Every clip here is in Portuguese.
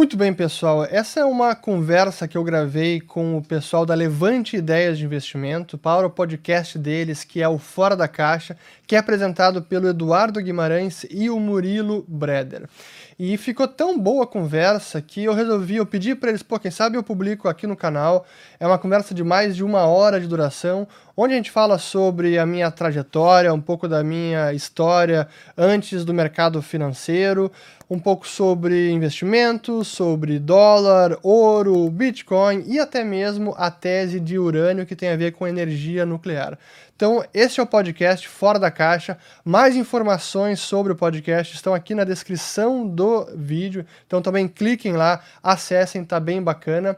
Muito bem, pessoal. Essa é uma conversa que eu gravei com o pessoal da Levante Ideias de Investimento para o podcast deles, que é o Fora da Caixa, que é apresentado pelo Eduardo Guimarães e o Murilo Breder. E ficou tão boa a conversa que eu resolvi, eu pedi para eles, pô, quem sabe eu publico aqui no canal. É uma conversa de mais de uma hora de duração, onde a gente fala sobre a minha trajetória, um pouco da minha história antes do mercado financeiro, um pouco sobre investimentos, sobre dólar, ouro, Bitcoin e até mesmo a tese de urânio que tem a ver com energia nuclear. Então, este é o podcast Fora da Caixa. Mais informações sobre o podcast estão aqui na descrição do vídeo. Então, também cliquem lá, acessem, tá bem bacana.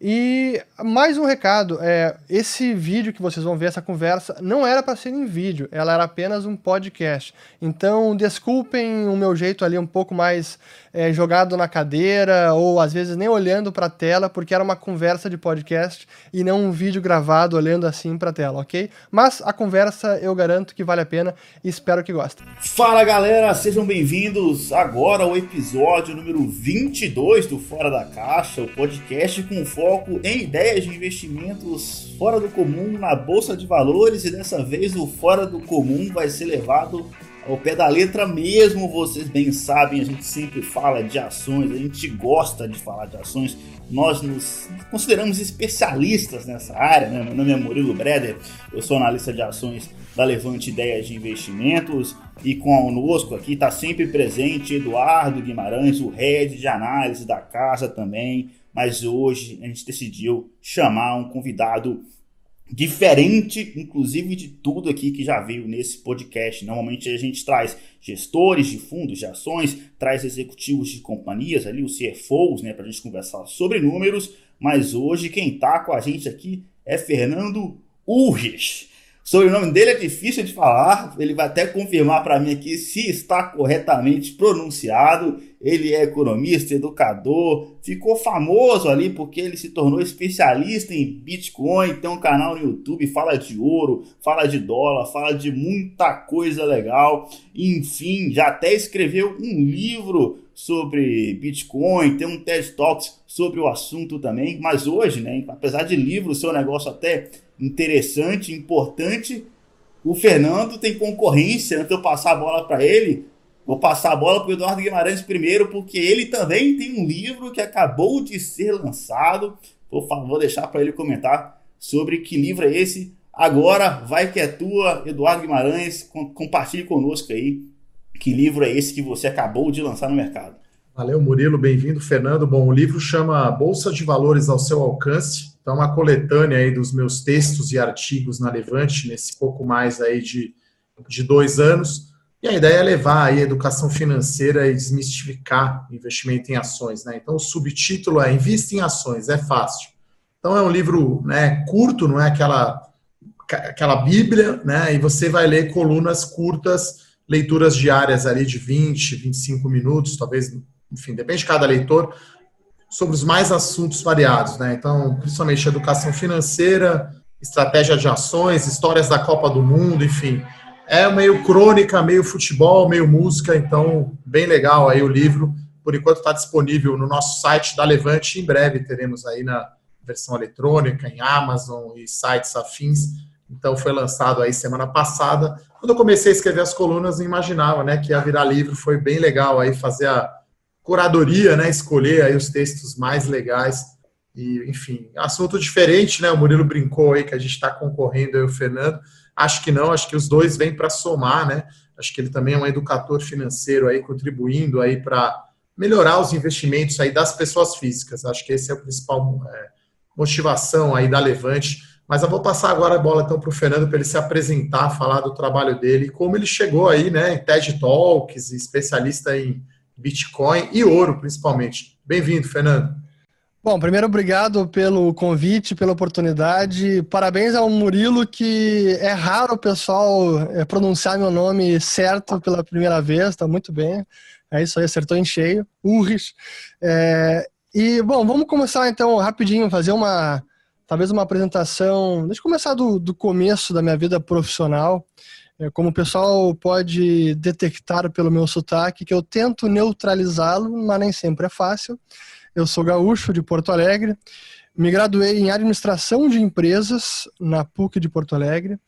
E mais um recado, é, esse vídeo que vocês vão ver, essa conversa, não era para ser em vídeo, ela era apenas um podcast. Então, desculpem o meu jeito ali um pouco mais é, jogado na cadeira, ou às vezes nem olhando para a tela, porque era uma conversa de podcast e não um vídeo gravado olhando assim para a tela, ok? Mas a conversa eu garanto que vale a pena e espero que gostem. Fala galera, sejam bem-vindos agora ao episódio número 22 do Fora da Caixa, o podcast com foco em ideias de investimentos fora do comum na bolsa de valores e dessa vez o fora do comum vai ser levado ao pé da letra mesmo, vocês bem sabem, a gente sempre fala de ações, a gente gosta de falar de ações, nós nos consideramos especialistas nessa área, né? meu nome é Murilo Breder, eu sou analista de ações da Levante Ideias de Investimentos e conosco aqui está sempre presente Eduardo Guimarães, o head de análise da casa também, mas hoje a gente decidiu chamar um convidado diferente, inclusive de tudo aqui que já veio nesse podcast. Normalmente a gente traz gestores de fundos de ações, traz executivos de companhias ali, os CFOs, né, para a gente conversar sobre números, mas hoje quem está com a gente aqui é Fernando Urges. Sobrenome dele é difícil de falar, ele vai até confirmar para mim aqui se está corretamente pronunciado. Ele é economista, educador, ficou famoso ali porque ele se tornou especialista em Bitcoin, tem um canal no YouTube, fala de ouro, fala de dólar, fala de muita coisa legal. Enfim, já até escreveu um livro sobre Bitcoin, tem um TED Talks sobre o assunto também, mas hoje, né, apesar de livro, seu negócio até interessante, importante. O Fernando tem concorrência, antes de eu passar a bola para ele, vou passar a bola para o Eduardo Guimarães primeiro, porque ele também tem um livro que acabou de ser lançado. Vou, vou deixar para ele comentar sobre que livro é esse. Agora vai que é tua, Eduardo Guimarães, compartilhe conosco aí que livro é esse que você acabou de lançar no mercado. Valeu, Murilo, bem-vindo, Fernando. Bom, o livro chama Bolsa de Valores ao seu alcance então, uma coletânea aí dos meus textos e artigos na Levante, nesse pouco mais aí de, de dois anos. E a ideia é levar aí a educação financeira e desmistificar investimento em ações. Né? Então, o subtítulo é Invista em Ações, é fácil. Então, é um livro né, curto, não é aquela, aquela bíblia, né? e você vai ler colunas curtas, leituras diárias ali de 20, 25 minutos, talvez, enfim, depende de cada leitor, sobre os mais assuntos variados, né? Então, principalmente educação financeira, estratégia de ações, histórias da Copa do Mundo, enfim. É meio crônica, meio futebol, meio música, então bem legal aí o livro. Por enquanto está disponível no nosso site da Levante. Em breve teremos aí na versão eletrônica, em Amazon e sites afins. Então foi lançado aí semana passada. Quando eu comecei a escrever as colunas, não imaginava, né, que ia virar livro. Foi bem legal aí fazer a curadoria, né? Escolher aí os textos mais legais. E, enfim, assunto diferente, né? O Murilo brincou aí que a gente está concorrendo aí o Fernando. Acho que não, acho que os dois vêm para somar, né? Acho que ele também é um educador financeiro aí, contribuindo aí para melhorar os investimentos aí das pessoas físicas. Acho que esse é o principal é, motivação aí da Levante. Mas eu vou passar agora a bola então para o Fernando para ele se apresentar, falar do trabalho dele, como ele chegou aí, né? Em TED Talks, especialista em Bitcoin e ouro, principalmente. Bem-vindo, Fernando. Bom, primeiro, obrigado pelo convite, pela oportunidade. Parabéns ao Murilo, que é raro o pessoal é, pronunciar meu nome certo pela primeira vez, está muito bem. É isso aí, acertou em cheio. Urris. É, e, bom, vamos começar então rapidinho, fazer uma, talvez uma apresentação. Deixa eu começar do, do começo da minha vida profissional. É, como o pessoal pode detectar pelo meu sotaque, que eu tento neutralizá-lo, mas nem sempre é fácil. Eu sou gaúcho de Porto Alegre. Me graduei em administração de empresas na PUC de Porto Alegre.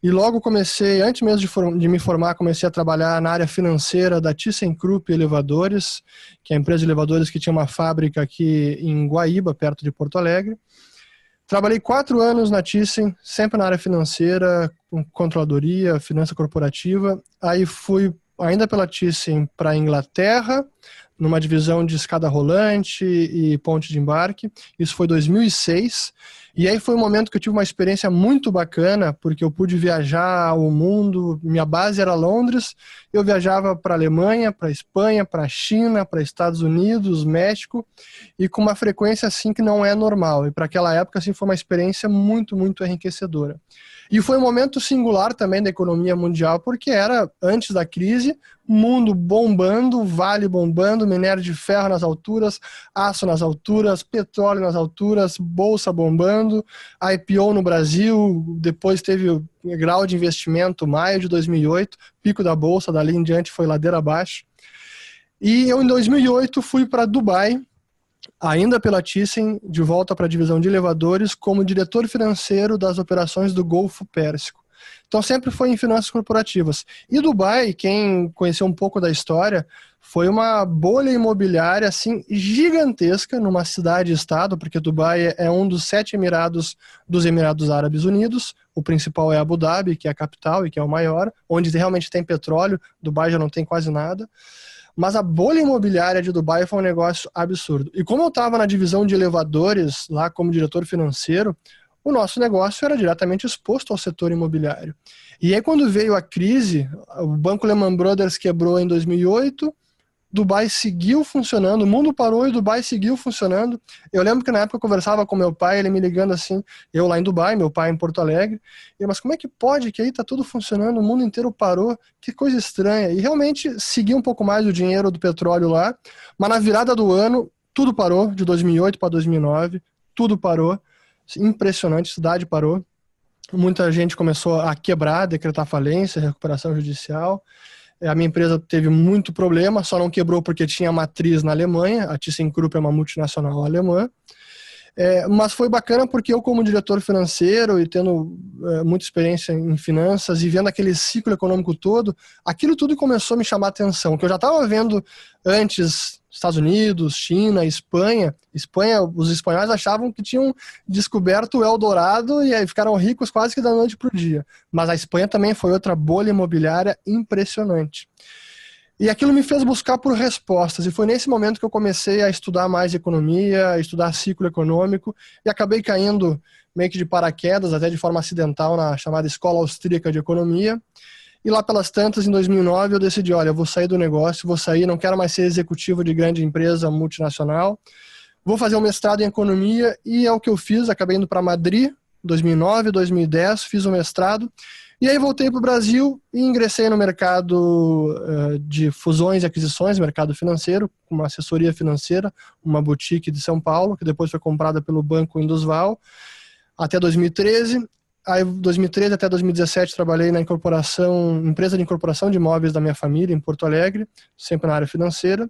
E logo comecei, antes mesmo de, de, me formar, comecei a trabalhar na área financeira da ThyssenKrupp Elevadores, que é a empresa de elevadores que tinha uma fábrica aqui em Guaíba, perto de Porto Alegre. Trabalhei quatro anos na Thyssen, sempre na área financeira, com controladoria, finança corporativa. Aí fui, ainda pela Thyssen, para a Inglaterra, numa divisão de escada rolante e ponte de embarque. Isso foi 2006. E aí foi um momento que eu tive uma experiência muito bacana, porque eu pude viajar o mundo. Minha base era Londres. Eu viajava para Alemanha, para Espanha, para China, para Estados Unidos, México, e com uma frequência assim que não é normal. E para aquela época assim foi uma experiência muito, muito enriquecedora. E foi um momento singular também da economia mundial, porque era antes da crise, mundo bombando, vale bombando, minério de ferro nas alturas, aço nas alturas, petróleo nas alturas, bolsa bombando, IPO no Brasil, depois teve o grau de investimento maio de 2008, pico da bolsa, dali em diante foi ladeira abaixo. E eu em 2008 fui para Dubai ainda pela Thyssen, de volta para a divisão de elevadores, como diretor financeiro das operações do Golfo Pérsico. Então sempre foi em finanças corporativas. E Dubai, quem conheceu um pouco da história, foi uma bolha imobiliária assim gigantesca numa cidade-estado, porque Dubai é um dos sete emirados dos Emirados Árabes Unidos. O principal é Abu Dhabi, que é a capital e que é o maior, onde realmente tem petróleo. Dubai já não tem quase nada. Mas a bolha imobiliária de Dubai foi um negócio absurdo. E como eu estava na divisão de elevadores, lá como diretor financeiro, o nosso negócio era diretamente exposto ao setor imobiliário. E aí, quando veio a crise, o Banco Lehman Brothers quebrou em 2008, Dubai seguiu funcionando, o mundo parou e Dubai seguiu funcionando. Eu lembro que na época eu conversava com meu pai, ele me ligando assim, eu lá em Dubai, meu pai em Porto Alegre, e, mas como é que pode que aí tá tudo funcionando, o mundo inteiro parou, que coisa estranha. E realmente seguiu um pouco mais o dinheiro do petróleo lá, mas na virada do ano tudo parou, de 2008 para 2009, tudo parou. Impressionante, cidade parou. Muita gente começou a quebrar, decretar falência, recuperação judicial. A minha empresa teve muito problema, só não quebrou porque tinha matriz na Alemanha, a ThyssenKrupp é uma multinacional alemã. É, mas foi bacana porque eu, como diretor financeiro e tendo é, muita experiência em finanças e vendo aquele ciclo econômico todo, aquilo tudo começou a me chamar a atenção. Que eu já estava vendo antes Estados Unidos, China, Espanha. Espanha, os espanhóis achavam que tinham descoberto o Eldorado e aí ficaram ricos quase que da noite para o dia. Mas a Espanha também foi outra bolha imobiliária impressionante. E aquilo me fez buscar por respostas, e foi nesse momento que eu comecei a estudar mais economia, a estudar ciclo econômico, e acabei caindo meio que de paraquedas, até de forma acidental, na chamada Escola Austríaca de Economia. E lá pelas tantas, em 2009, eu decidi, olha, eu vou sair do negócio, vou sair, não quero mais ser executivo de grande empresa multinacional, vou fazer um mestrado em economia e é o que eu fiz, acabei indo para Madrid, 2009, 2010, fiz o um mestrado e aí voltei para o Brasil e ingressei no mercado uh, de fusões e aquisições, mercado financeiro, com uma assessoria financeira, uma boutique de São Paulo, que depois foi comprada pelo Banco Indusval, até 2013. Aí, 2013 até 2017, trabalhei na incorporação, empresa de incorporação de imóveis da minha família, em Porto Alegre, sempre na área financeira.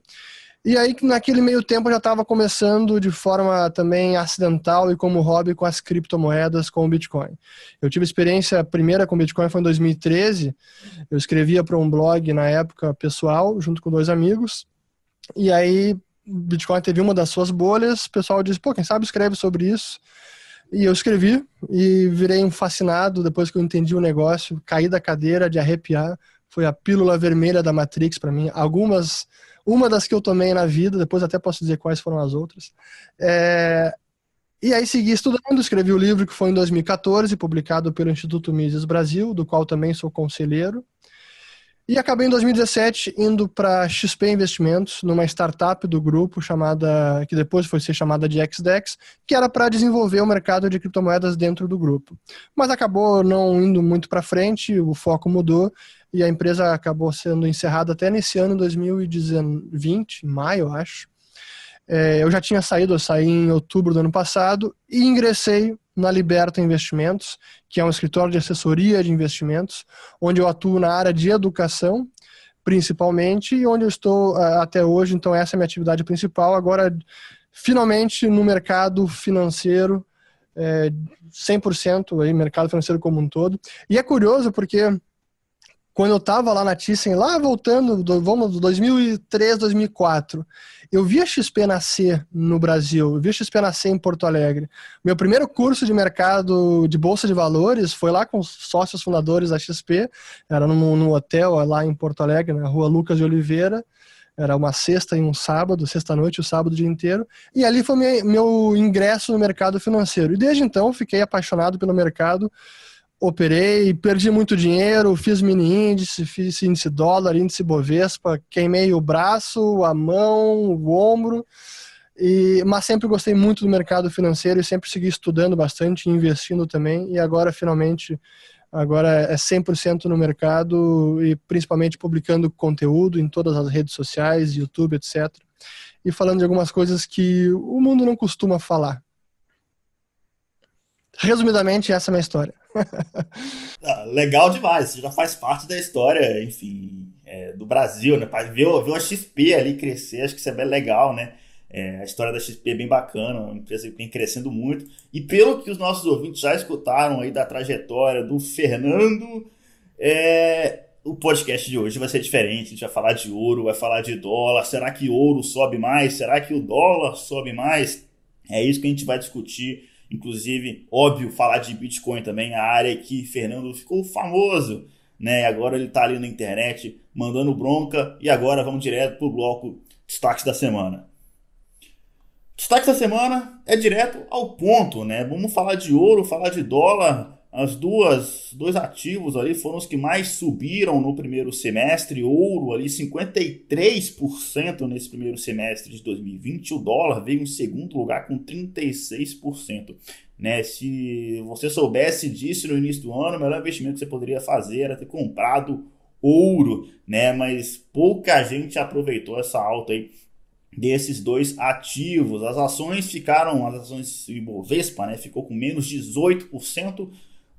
E aí, naquele meio tempo, eu já estava começando de forma também acidental e como hobby com as criptomoedas, com o Bitcoin. Eu tive experiência primeira com Bitcoin foi em 2013. Eu escrevia para um blog na época pessoal, junto com dois amigos. E aí, Bitcoin teve uma das suas bolhas. O pessoal disse: pô, quem sabe escreve sobre isso. E eu escrevi e virei um fascinado depois que eu entendi o negócio, caí da cadeira de arrepiar. Foi a pílula vermelha da Matrix para mim. Algumas, uma das que eu tomei na vida, depois até posso dizer quais foram as outras. É... E aí segui estudando, escrevi o livro que foi em 2014, publicado pelo Instituto Mises Brasil, do qual também sou conselheiro. E acabei em 2017 indo para XP Investimentos, numa startup do grupo chamada, que depois foi ser chamada de XDEX, que era para desenvolver o mercado de criptomoedas dentro do grupo. Mas acabou não indo muito para frente, o foco mudou e a empresa acabou sendo encerrada até nesse ano 2020, maio, acho. É, eu já tinha saído, eu saí em outubro do ano passado e ingressei na Liberta Investimentos, que é um escritório de assessoria de investimentos, onde eu atuo na área de educação, principalmente, e onde eu estou até hoje. Então, essa é a minha atividade principal. Agora, finalmente no mercado financeiro, é, 100% aí, mercado financeiro como um todo. E é curioso porque quando eu estava lá na Thyssen, lá voltando, do, vamos, 2003, 2004, eu vi a XP nascer no Brasil, eu vi a XP nascer em Porto Alegre. Meu primeiro curso de mercado de Bolsa de Valores foi lá com os sócios fundadores da XP, era no, no hotel lá em Porto Alegre, na rua Lucas de Oliveira, era uma sexta e um sábado, sexta-noite e o sábado o dia inteiro. E ali foi meu, meu ingresso no mercado financeiro. E desde então fiquei apaixonado pelo mercado operei, perdi muito dinheiro, fiz mini índice, fiz índice dólar, índice Bovespa, queimei o braço, a mão, o ombro, e, mas sempre gostei muito do mercado financeiro e sempre segui estudando bastante, investindo também, e agora finalmente agora é 100% no mercado e principalmente publicando conteúdo em todas as redes sociais, YouTube, etc. E falando de algumas coisas que o mundo não costuma falar. Resumidamente, essa é a minha história. ah, legal demais, já faz parte da história, enfim, é, do Brasil, né? Ver, ver a XP ali crescer, acho que isso é bem legal, né? É, a história da XP é bem bacana, uma empresa que vem crescendo muito. E pelo que os nossos ouvintes já escutaram aí da trajetória do Fernando, é, o podcast de hoje vai ser diferente. A gente vai falar de ouro, vai falar de dólar. Será que ouro sobe mais? Será que o dólar sobe mais? É isso que a gente vai discutir Inclusive, óbvio, falar de Bitcoin também, a área que Fernando ficou famoso, né? Agora ele está ali na internet mandando bronca e agora vamos direto pro bloco destaques da semana. Destaque da semana é direto ao ponto, né? Vamos falar de ouro, falar de dólar, as duas, dois ativos ali foram os que mais subiram no primeiro semestre. Ouro ali 53% nesse primeiro semestre de 2020. O dólar veio em segundo lugar com 36%. Né? Se você soubesse disso no início do ano, o melhor investimento que você poderia fazer era ter comprado ouro, né? Mas pouca gente aproveitou essa alta aí desses dois ativos. As ações ficaram, as ações Ibovespa, né, ficou com menos 18%,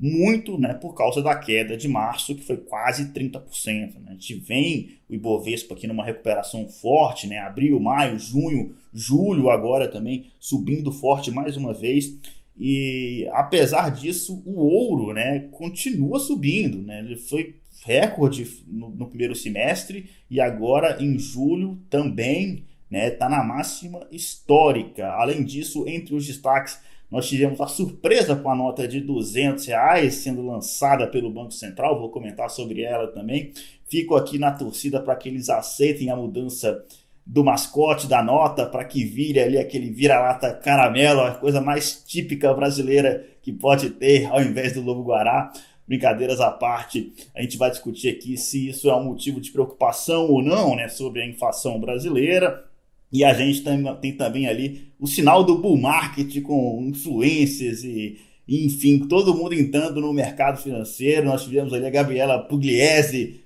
muito né, por causa da queda de março, que foi quase 30%. Né? A gente vem o Ibovespa aqui numa recuperação forte, né? abril, maio, junho, julho agora também subindo forte mais uma vez. E apesar disso, o ouro né, continua subindo. Né? Ele foi recorde no, no primeiro semestre e agora em julho também está né, tá na máxima histórica. Além disso, entre os destaques nós tivemos a surpresa com a nota de 200 reais sendo lançada pelo Banco Central, vou comentar sobre ela também. Fico aqui na torcida para que eles aceitem a mudança do mascote da nota para que vire ali aquele vira-lata caramelo, a coisa mais típica brasileira que pode ter ao invés do lobo guará. Brincadeiras à parte, a gente vai discutir aqui se isso é um motivo de preocupação ou não, né, sobre a inflação brasileira. E a gente tem, tem também ali o sinal do bull market com influências e, enfim, todo mundo entrando no mercado financeiro. Nós tivemos ali a Gabriela Pugliese,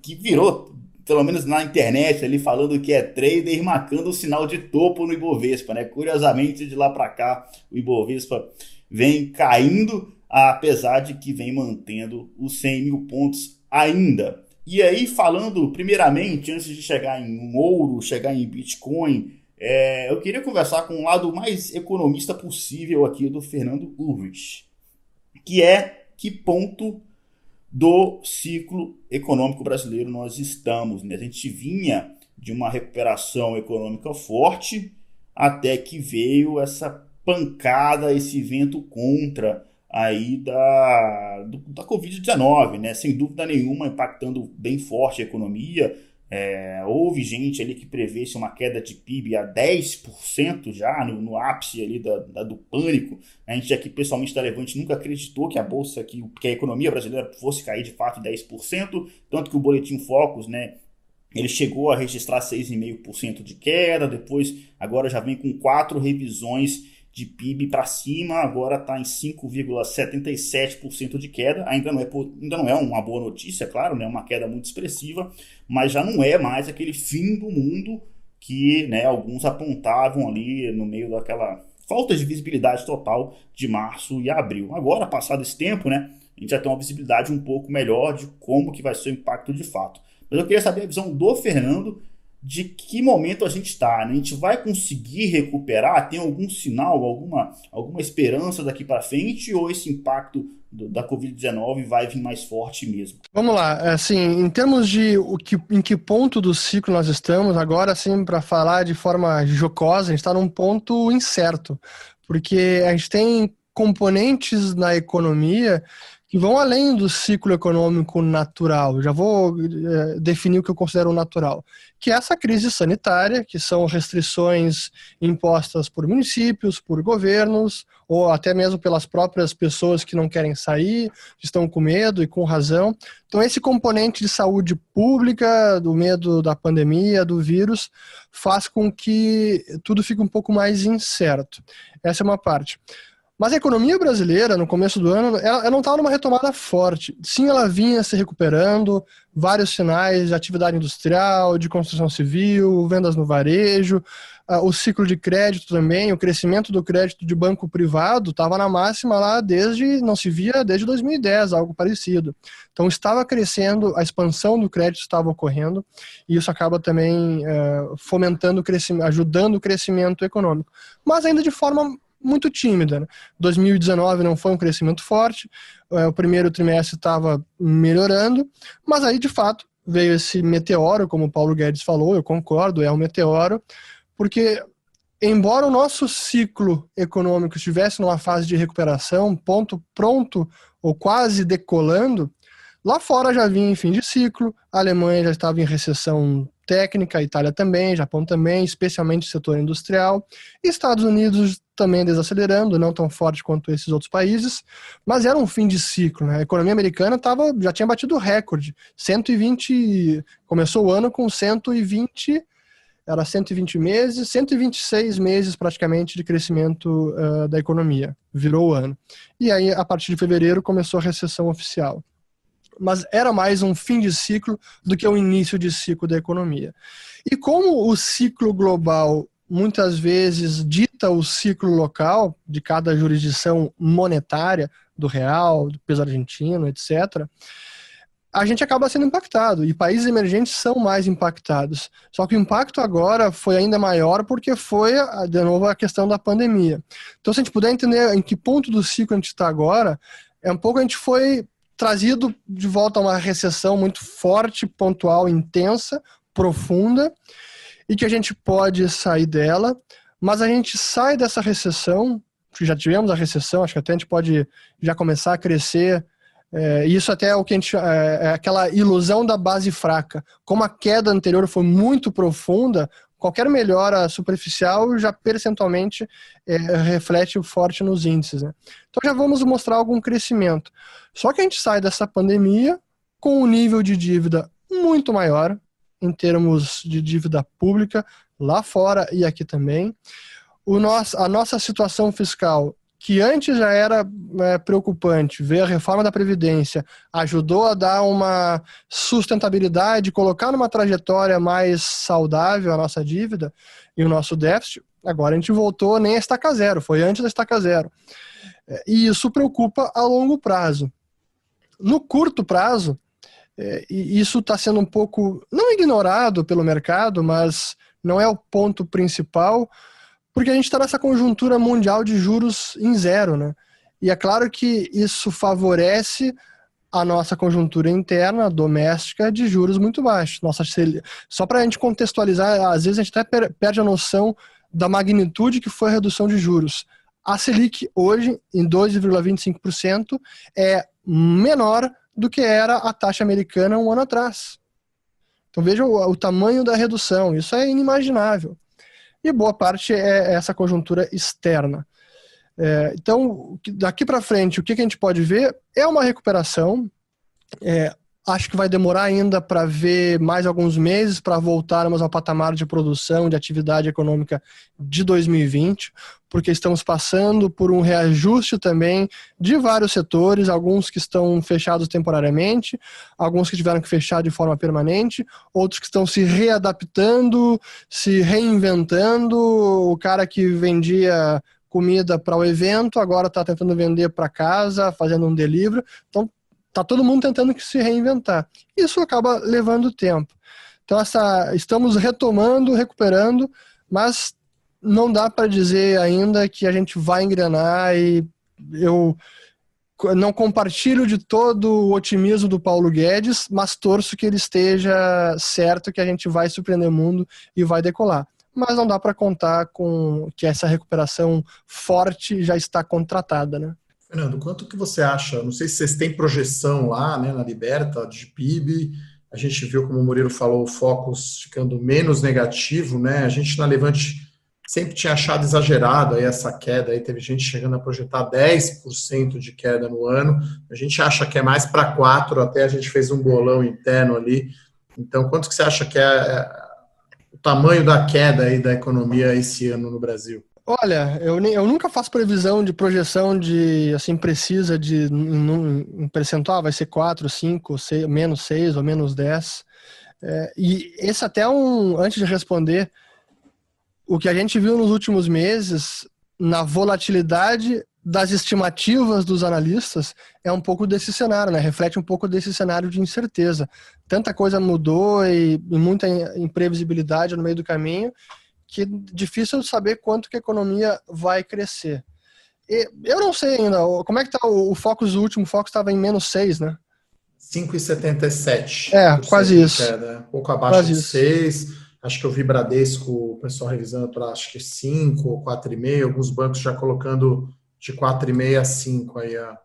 que virou, pelo menos na internet, ali falando que é trader marcando o sinal de topo no Ibovespa. Né? Curiosamente, de lá para cá, o Ibovespa vem caindo, apesar de que vem mantendo os 100 mil pontos ainda. E aí, falando primeiramente, antes de chegar em ouro, chegar em Bitcoin, é, eu queria conversar com o um lado mais economista possível aqui do Fernando Ulrich, que é que ponto do ciclo econômico brasileiro nós estamos. Né? A gente vinha de uma recuperação econômica forte até que veio essa pancada, esse vento contra aí da, da Covid-19, né? Sem dúvida nenhuma, impactando bem forte a economia. É, houve gente ali que prevê-se uma queda de PIB a 10% já no, no, ápice ali da, da, do pânico. A gente aqui, pessoalmente, da Levante nunca acreditou que a bolsa, que, que a economia brasileira fosse cair de fato 10%, tanto que o Boletim Focus, né, ele chegou a registrar 6,5% de queda, depois agora já vem com quatro revisões de PIB para cima, agora está em 5,77% de queda. Ainda não, é, ainda não é uma boa notícia, claro, né? uma queda muito expressiva, mas já não é mais aquele fim do mundo que né, alguns apontavam ali no meio daquela falta de visibilidade total de março e abril. Agora, passado esse tempo, né, a gente já tem uma visibilidade um pouco melhor de como que vai ser o impacto de fato. Mas eu queria saber a visão do Fernando de que momento a gente está. Né? A gente vai conseguir recuperar? Tem algum sinal, alguma, alguma esperança daqui para frente? Ou esse impacto do, da Covid-19 vai vir mais forte mesmo? Vamos lá. Assim, em termos de o que, em que ponto do ciclo nós estamos, agora, assim, para falar de forma jocosa, a gente está num ponto incerto. Porque a gente tem componentes na economia que vão além do ciclo econômico natural. Já vou é, definir o que eu considero natural, que é essa crise sanitária, que são restrições impostas por municípios, por governos, ou até mesmo pelas próprias pessoas que não querem sair, estão com medo e com razão. Então, esse componente de saúde pública, do medo da pandemia, do vírus, faz com que tudo fique um pouco mais incerto. Essa é uma parte. Mas a economia brasileira, no começo do ano, ela, ela não estava numa retomada forte. Sim, ela vinha se recuperando, vários sinais de atividade industrial, de construção civil, vendas no varejo, uh, o ciclo de crédito também, o crescimento do crédito de banco privado estava na máxima lá desde, não se via desde 2010, algo parecido. Então estava crescendo, a expansão do crédito estava ocorrendo, e isso acaba também uh, fomentando o crescimento, ajudando o crescimento econômico. Mas ainda de forma muito tímida. Né? 2019 não foi um crescimento forte, é, o primeiro trimestre estava melhorando, mas aí de fato veio esse meteoro, como o Paulo Guedes falou, eu concordo, é um meteoro, porque embora o nosso ciclo econômico estivesse numa fase de recuperação, ponto pronto ou quase decolando, lá fora já vinha em fim de ciclo, a Alemanha já estava em recessão técnica, a Itália também, Japão também, especialmente o setor industrial, Estados Unidos também desacelerando, não tão forte quanto esses outros países, mas era um fim de ciclo. Né? A economia americana tava, já tinha batido recorde, 120, começou o ano com 120, era 120 meses, 126 meses praticamente de crescimento uh, da economia, virou o ano. E aí, a partir de fevereiro, começou a recessão oficial mas era mais um fim de ciclo do que um início de ciclo da economia. E como o ciclo global muitas vezes dita o ciclo local de cada jurisdição monetária, do real, do peso argentino, etc., a gente acaba sendo impactado e países emergentes são mais impactados. Só que o impacto agora foi ainda maior porque foi, de novo, a questão da pandemia. Então, se a gente puder entender em que ponto do ciclo a gente está agora, é um pouco a gente foi trazido de volta a uma recessão muito forte, pontual, intensa, profunda, e que a gente pode sair dela, mas a gente sai dessa recessão, já tivemos a recessão, acho que até a gente pode já começar a crescer. É, isso até é o que a gente. É, é aquela ilusão da base fraca. Como a queda anterior foi muito profunda, qualquer melhora superficial já percentualmente é, reflete forte nos índices. Né? Então já vamos mostrar algum crescimento. Só que a gente sai dessa pandemia com um nível de dívida muito maior, em termos de dívida pública, lá fora e aqui também. O nosso, a nossa situação fiscal, que antes já era é, preocupante, ver a reforma da Previdência ajudou a dar uma sustentabilidade, colocar numa trajetória mais saudável a nossa dívida e o nosso déficit. Agora a gente voltou nem a estaca zero, foi antes da estaca zero. É, e isso preocupa a longo prazo. No curto prazo, é, e isso está sendo um pouco, não ignorado pelo mercado, mas não é o ponto principal, porque a gente está nessa conjuntura mundial de juros em zero, né? E é claro que isso favorece a nossa conjuntura interna, doméstica, de juros muito baixos. Nossa, só para a gente contextualizar, às vezes a gente até perde a noção da magnitude que foi a redução de juros. A Selic hoje, em 2,25%, é menor do que era a taxa americana um ano atrás. Então veja o, o tamanho da redução, isso é inimaginável. E boa parte é essa conjuntura externa. É, então, daqui para frente, o que, que, a gente pode ver é uma recuperação. É, acho que vai demorar ainda para ver mais alguns meses para voltarmos ao patamar de produção, de atividade econômica de 2020, porque estamos passando por um reajuste também de vários setores, alguns que estão fechados temporariamente, alguns que tiveram que fechar de forma permanente, outros que estão se readaptando, se reinventando. O cara que vendia comida para o evento, agora está tentando vender para casa, fazendo um delivery. Então, tá todo mundo tentando se reinventar. Isso acaba levando tempo. Então, essa, estamos retomando, recuperando, mas não dá para dizer ainda que a gente vai engrenar e eu não compartilho de todo o otimismo do Paulo Guedes, mas torço que ele esteja certo que a gente vai surpreender o mundo e vai decolar. Mas não dá para contar com que essa recuperação forte já está contratada, né? Fernando, quanto que você acha? Não sei se vocês têm projeção lá, né, na Liberta de PIB. A gente viu, como o Murilo falou, o Focus ficando menos negativo, né? A gente na Levante sempre tinha achado exagerado aí essa queda, aí teve gente chegando a projetar 10% de queda no ano, a gente acha que é mais para 4%, até a gente fez um bolão interno ali, então quanto que você acha que é, é o tamanho da queda aí da economia esse ano no Brasil? Olha, eu, eu nunca faço previsão de projeção de assim precisa de um, percentual, vai ser 4, 5, 6, menos 6 ou menos 10. É, e esse até um, antes de responder, o que a gente viu nos últimos meses na volatilidade das estimativas dos analistas é um pouco desse cenário, né? Reflete um pouco desse cenário de incerteza. Tanta coisa mudou e, e muita imprevisibilidade no meio do caminho que é difícil saber quanto que a economia vai crescer. E eu não sei ainda, como é que está o, o Focus, o último Focus estava em menos 6, né? 5,77. É, quase isso. Queda, um pouco abaixo quase de 6. Acho que eu vi Bradesco, o pessoal revisando para acho que 5 ou 4,5, alguns bancos já colocando de 4,5 a 5 aí a,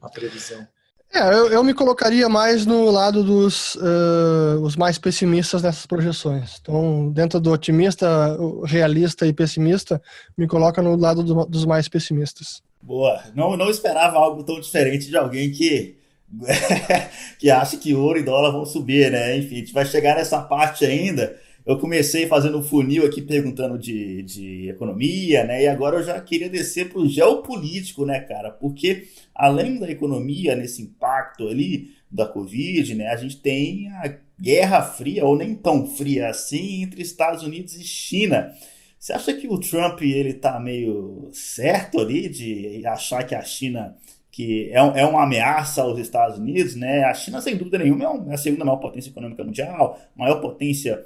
a previsão. É, eu, eu, me colocaria mais no lado dos uh, os mais pessimistas nessas projeções. Então, dentro do otimista, realista e pessimista, me coloca no lado do, dos mais pessimistas. Boa. Não, não esperava algo tão diferente de alguém que que acha que ouro e dólar vão subir, né? Enfim, a gente vai chegar nessa parte ainda eu comecei fazendo funil aqui perguntando de, de economia, né? E agora eu já queria descer para o geopolítico, né, cara? Porque além da economia, nesse impacto ali da Covid, né, a gente tem a guerra fria, ou nem tão fria assim, entre Estados Unidos e China. Você acha que o Trump ele tá meio certo ali de achar que a China que é, é uma ameaça aos Estados Unidos, né? A China, sem dúvida nenhuma, é a segunda maior potência econômica mundial, maior potência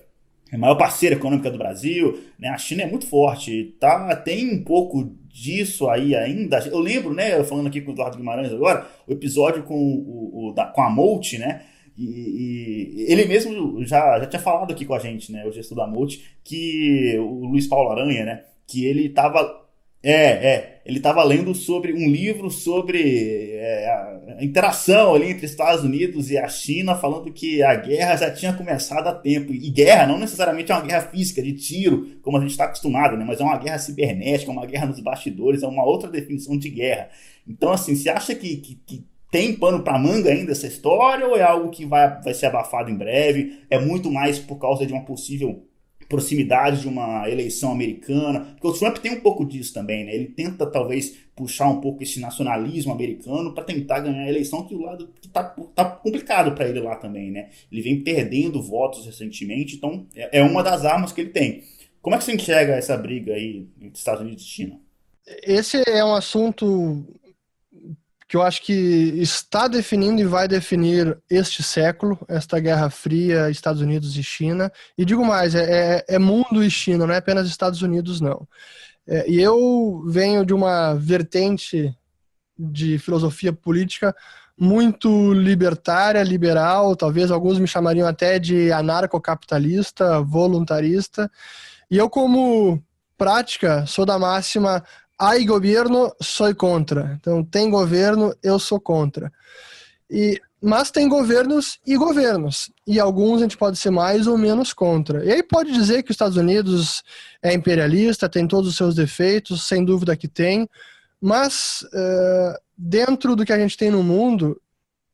é a maior parceira econômica do Brasil, né? A China é muito forte, tá? Tem um pouco disso aí ainda. Eu lembro, né? Falando aqui com o Eduardo Guimarães agora, o episódio com, o, o da, com a Molt, né? E, e, ele mesmo já, já tinha falado aqui com a gente, né? O gestor da Molt, que o Luiz Paulo Aranha, né? Que ele estava é, é. Ele estava lendo sobre um livro sobre é, a interação ali entre Estados Unidos e a China, falando que a guerra já tinha começado há tempo. E guerra não necessariamente é uma guerra física, de tiro, como a gente está acostumado, né? mas é uma guerra cibernética, uma guerra nos bastidores, é uma outra definição de guerra. Então, assim, você acha que, que, que tem pano para manga ainda essa história ou é algo que vai, vai ser abafado em breve? É muito mais por causa de uma possível proximidade de uma eleição americana, porque o Trump tem um pouco disso também, né? Ele tenta talvez puxar um pouco esse nacionalismo americano para tentar ganhar a eleição que o lado que tá, tá complicado para ele lá também, né? Ele vem perdendo votos recentemente, então é, é uma das armas que ele tem. Como é que você enxerga essa briga aí entre Estados Unidos e China? Esse é um assunto eu acho que está definindo e vai definir este século, esta Guerra Fria, Estados Unidos e China. E digo mais, é, é, é mundo e China, não é apenas Estados Unidos, não. É, e eu venho de uma vertente de filosofia política muito libertária, liberal, talvez alguns me chamariam até de anarcocapitalista, voluntarista. E eu, como prática, sou da máxima Há governo, sou contra. Então, tem governo, eu sou contra. E, mas tem governos e governos. E alguns a gente pode ser mais ou menos contra. E aí pode dizer que os Estados Unidos é imperialista, tem todos os seus defeitos, sem dúvida que tem. Mas, uh, dentro do que a gente tem no mundo,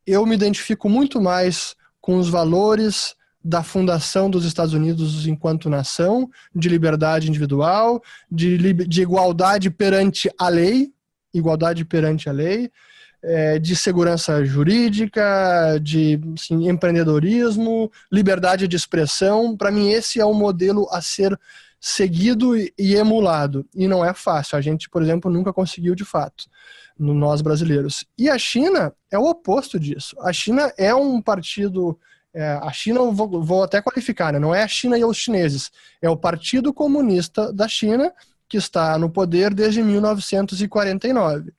eu me identifico muito mais com os valores da fundação dos Estados Unidos enquanto nação, de liberdade individual, de, de igualdade perante a lei, igualdade perante a lei, é, de segurança jurídica, de assim, empreendedorismo, liberdade de expressão. Para mim, esse é o modelo a ser seguido e emulado. E não é fácil. A gente, por exemplo, nunca conseguiu de fato, nós brasileiros. E a China é o oposto disso. A China é um partido É, a China, vou, vou até qualificar, né? não é a China e os chineses, é o Partido Comunista da China, que está no poder desde 1949.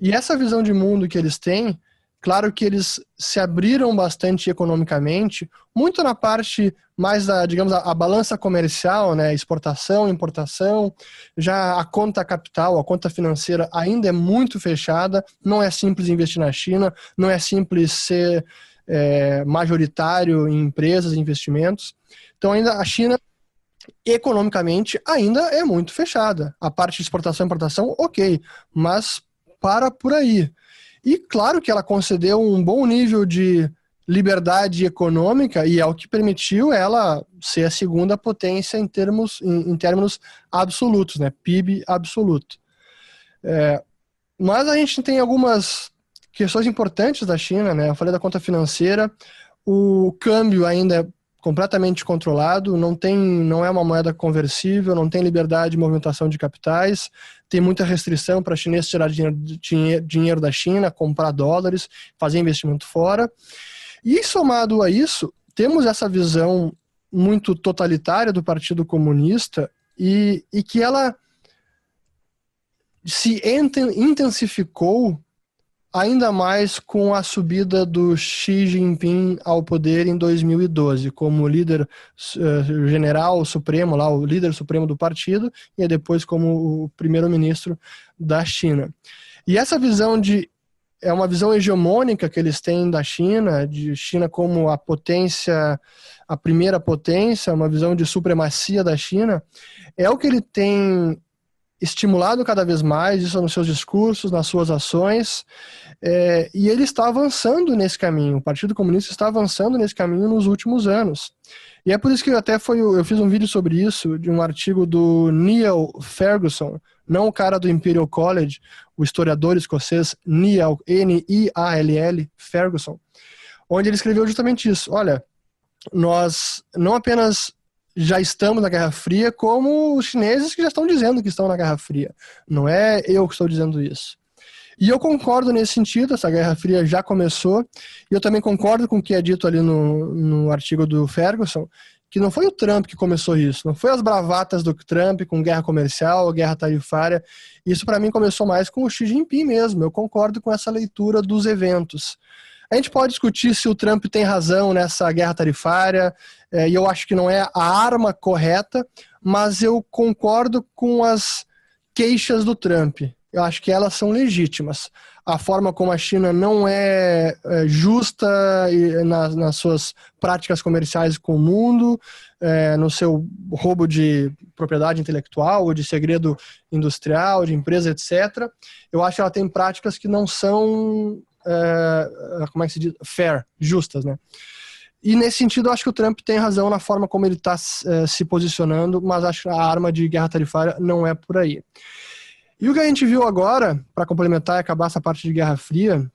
E essa visão de mundo que eles têm Claro que eles se abriram bastante economicamente, muito na parte mais da, digamos, a, a, balança comercial, né, exportação, importação, já a conta capital, a conta financeira ainda é muito fechada, não é simples investir na China, não é simples ser é, majoritário em empresas, investimentos. Então ainda a China economicamente ainda é muito fechada. A parte de exportação e importação, ok, mas para por aí. E claro que ela concedeu um bom nível de liberdade econômica e é o que permitiu ela ser a segunda potência em termos, em, em termos absolutos, né? PIB absoluto. É, mas a gente tem algumas questões importantes da China, né? Eu falei da conta financeira, o câmbio ainda é completamente controlado, não tem, não é uma moeda conversível, não tem liberdade de movimentação de capitais, tem muita restrição para chineses tirar dinheiro, dinheiro da China, comprar dólares, fazer investimento fora. E somado a isso, temos essa visão muito totalitária do Partido Comunista e, e que ela se intensificou ainda mais com a subida do Xi Jinping ao poder em 2012, como líder uh, general supremo, lá, o líder supremo do partido, e depois como o primeiro-ministro da China. E essa visão de é uma visão hegemônica que eles têm da China, de China como a potência, a primeira potência, uma visão de supremacia da China, é o que ele tem estimulado cada vez mais isso nos seus discursos, nas suas ações, é, e ele está avançando nesse caminho. O Partido Comunista está avançando nesse caminho nos últimos anos. E é por isso que até foi, eu fiz um vídeo sobre isso, de um artigo do Neil Ferguson, não o cara do Imperial College, o historiador escocês Neil, N-I-A-L-L, Ferguson, onde ele escreveu justamente isso. Olha, nós não apenas já estamos na Guerra Fria, como os chineses que já estão dizendo que estão na Guerra Fria. Não é eu que estou dizendo isso. E eu concordo nesse sentido, essa Guerra Fria já começou, e eu também concordo com o que é dito ali no, no artigo do Ferguson, que não foi o Trump que começou isso, não foi as bravatas do Trump com guerra comercial, guerra tarifária. Isso para mim começou mais com o Xi Jinping mesmo. Eu concordo com essa leitura dos eventos. A gente pode discutir se o Trump tem razão nessa guerra tarifária, é, e eu acho que não é a arma correta, mas eu concordo com as queixas do Trump. Eu acho que elas são legítimas. A forma como a China não é, é justa nas, suas práticas comerciais com o mundo, é, no seu roubo de propriedade intelectual ou de segredo industrial, de empresa, etc. Eu acho que ela tem práticas que não são uh, como é que se diz? Fair, justas, né? E nesse sentido, eu acho que o Trump tem razão na forma como ele está uh, se posicionando, mas acho que a arma de guerra tarifária não é por aí. E o que a gente viu agora, para complementar e acabar essa parte de Guerra Fria,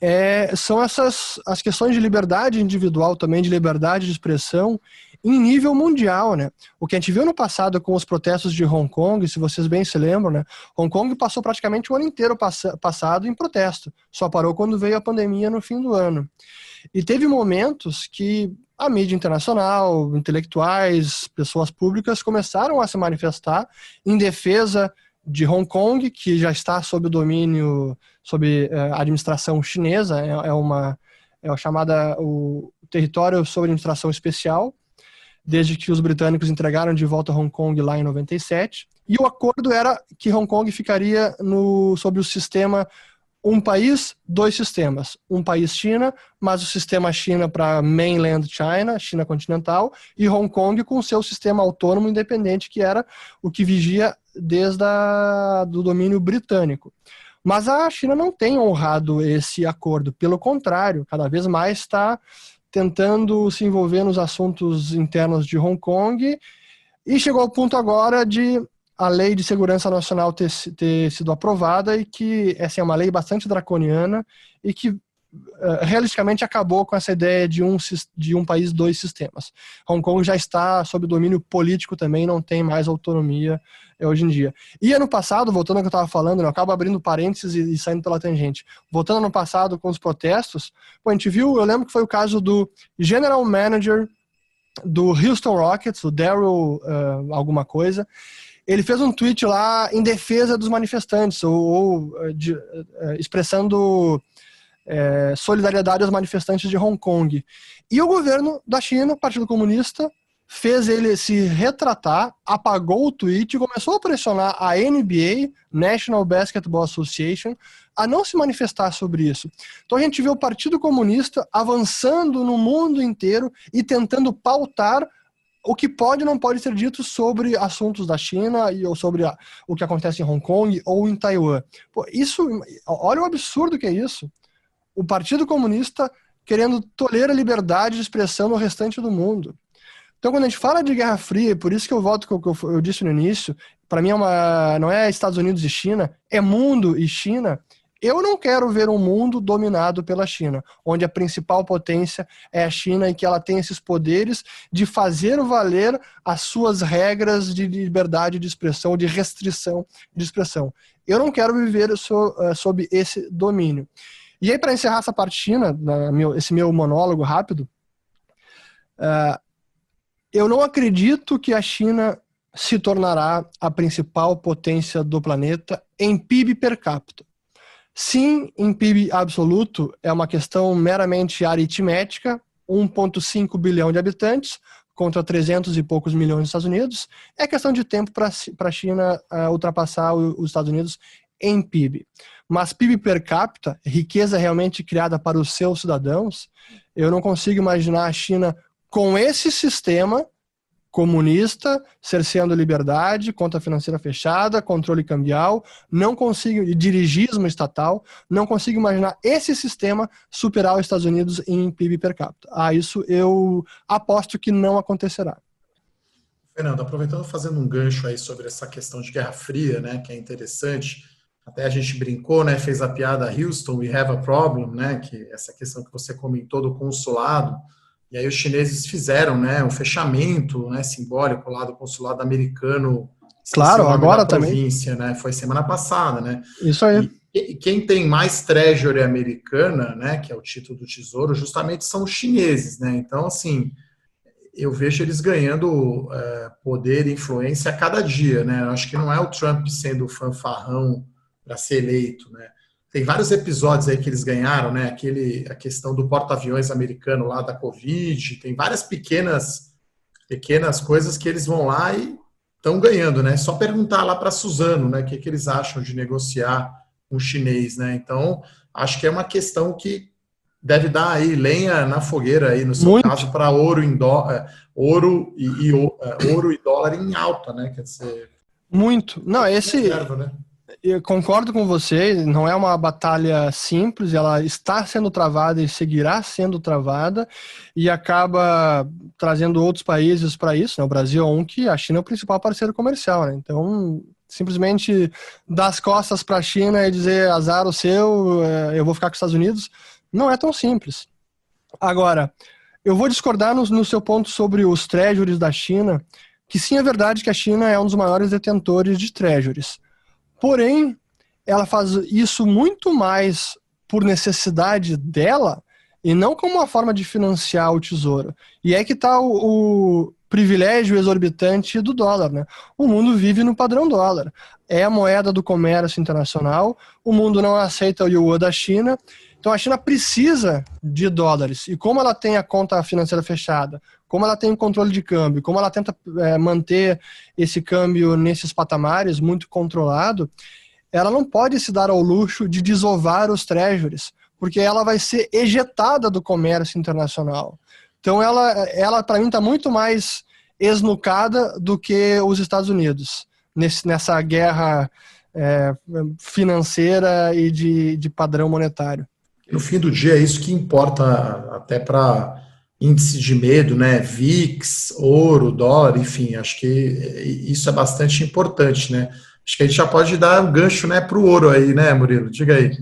é, são essas as questões de liberdade individual também, de liberdade de expressão em nível mundial, né? O que a gente viu no passado com os protestos de Hong Kong, se vocês bem se lembram, né? Hong Kong passou praticamente o ano inteiro pass passado em protesto. Só parou quando veio a pandemia no fim do ano. E teve momentos que a mídia internacional, intelectuais, pessoas públicas começaram a se manifestar em defesa de Hong Kong, que já está sob o domínio, sob eh, administração chinesa, é, é uma é chamada o território sob administração especial, desde que os britânicos entregaram de volta Hong Kong lá em 97. E o acordo era que Hong Kong ficaria no, sob o sistema um país, dois sistemas. Um país China, mas o sistema China para mainland China, China continental, e Hong Kong com seu sistema autônomo independente, que era o que vigia desde o do domínio britânico. Mas a China não tem honrado esse acordo, pelo contrário, cada vez mais está tentando se envolver nos assuntos internos de Hong Kong. E chegou ao ponto agora de a lei de segurança nacional ter, ter sido aprovada e que essa é uma lei bastante draconiana e que realisticamente acabou com essa ideia de um, de um país, dois sistemas. Hong Kong já está sob domínio político também, não tem mais autonomia uh, hoje em dia. E ano passado, voltando ao que eu estava falando, né, eu acabo abrindo parênteses e, saindo pela tangente. Voltando ano passado com os protestos, a gente viu, eu lembro que foi o caso do General Manager do Houston Rockets, o Daryl uh, alguma coisa, ele fez um tweet lá em defesa dos manifestantes, ou, ou de, uh, expressando uh, solidariedade aos manifestantes de Hong Kong. E o governo da China, o Partido Comunista, fez ele se retratar, apagou o tweet e começou a pressionar a NBA, National Basketball Association, a não se manifestar sobre isso. Então a gente vê o Partido Comunista avançando no mundo inteiro e tentando pautar o que pode e não pode ser dito sobre assuntos da China e, ou sobre a, o que acontece em Hong Kong ou em Taiwan. Pô, isso, olha o absurdo que é isso. O Partido Comunista querendo tolerar a liberdade de expressão no restante do mundo. Então, quando a gente fala de Guerra Fria, por isso que eu volto que eu, eu disse no início, para mim é uma, não é Estados Unidos e China, é mundo e China. Eu não quero ver um mundo dominado pela China, onde a principal potência é a China e que ela tem esses poderes de fazer valer as suas regras de liberdade de expressão, de restrição de expressão. Eu não quero viver eh, sob esse domínio. E aí, para encerrar essa parte China, esse meu monólogo rápido, eh, eu não acredito que a China se tornará a principal potência do planeta em PIB per capita. Sim, em PIB absoluto, é uma questão meramente aritmética, 1,5 bilhão de habitantes contra 300 e poucos milhões nos Estados Unidos. É questão de tempo para a China uh, ultrapassar os Estados Unidos em PIB. Mas PIB per capita, riqueza realmente criada para os seus cidadãos, eu não consigo imaginar a China com esse sistema comunista, cerceando liberdade, conta financeira fechada, controle cambial, não consigo, dirigismo estatal, não consigo imaginar esse sistema superar os Estados Unidos em PIB per capita. Ah, isso eu aposto que não acontecerá. Fernando, aproveitando fazendo um gancho aí sobre essa questão de Guerra Fria, né, que é interessante, até a gente brincou, né, fez a piada Houston, we have a problem, né, que essa questão que você comentou do consulado, e aí os chineses fizeram, né, um fechamento, né, simbólico lá do consulado americano. Claro, agora também. Província, né? Foi semana passada, né? Isso aí. E, quem tem mais treasury americana, né, que é o título do tesouro, justamente são os chineses, né? Então, assim, eu vejo eles ganhando é, poder e influência a cada dia, né? Eu acho que não é o Trump sendo fanfarrão para ser eleito, né? Tem vários episódios aí que eles ganharam, né? Aquele, a questão do porta-aviões americano lá da Covid, tem várias pequenas pequenas coisas que eles vão lá e estão ganhando, né? Só perguntar lá para Suzano, né? O que, que eles acham de negociar com o chinês, né? Então, acho que é uma questão que deve dar aí lenha na fogueira aí, no seu Muito. caso, para ouro em dó, é, ouro e, e, é, ouro e dólar em alta, né? Quer dizer. Muito. Não, esse. Reserva, né? Eu concordo com você, não é uma batalha simples, ela está sendo travada e seguirá sendo travada, e acaba trazendo outros países para isso. Né? O Brasil é um que a China é o principal parceiro comercial, né? então simplesmente dar as costas para a China e dizer azar o seu, é, eu vou ficar com os Estados Unidos, não é tão simples. Agora, eu vou discordar no, no seu ponto sobre os treasuries da China, que sim é verdade que a China é um dos maiores detentores de treasuries. Porém, ela faz isso muito mais por necessidade dela e não como uma forma de financiar o tesouro. E é que está o, o, privilégio exorbitante do dólar. Né? O mundo vive no padrão dólar. É a moeda do comércio internacional, o mundo não aceita o yuan da China, então a China precisa de dólares. E como ela tem a conta financeira fechada, como ela tem o controle de câmbio, como ela tenta é, manter esse câmbio nesses patamares muito controlado, ela não pode se dar ao luxo de desovar os treasuries, porque ela vai ser ejetada do comércio internacional. Então ela, ela para mim está muito mais esnucada do que os Estados Unidos nesse, nessa guerra é, financeira e de, de padrão monetário. No fim do dia é isso que importa até para índice de medo, né? VIX, ouro, dólar, enfim, acho que isso é bastante importante, né? Acho que a gente já pode dar um gancho, né, para o ouro aí, né, Murilo? Diga aí.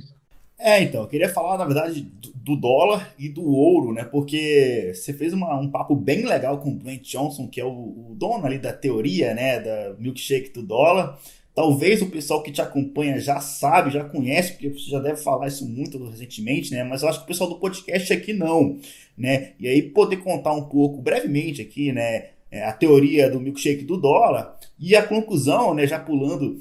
É, então, eu queria falar, na verdade, do dólar e do ouro, né? Porque você fez uma, um papo bem legal com o Brent Johnson, que é o, o dono ali da teoria, né? Da milkshake do dólar. Talvez o pessoal que te acompanha já sabe, já conhece, porque você já deve falar isso muito recentemente, né? Mas eu acho que o pessoal do podcast aqui não, né? E aí poder contar um pouco brevemente aqui, né? É, a teoria do milkshake do dólar e a conclusão, né? Já pulando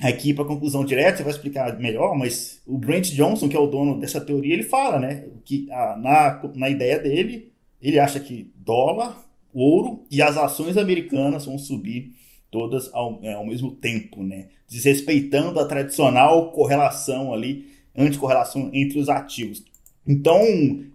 aqui para conclusão direta, você vai explicar melhor, mas o Brent Johnson, que é o dono dessa teoria, ele fala, né? Que a, na, na ideia dele, ele acha que dólar, ouro e as ações americanas vão subir todas ao, é, ao mesmo tempo, né? Desrespeitando a tradicional correlação ali, anticorrelação entre os ativos. Então,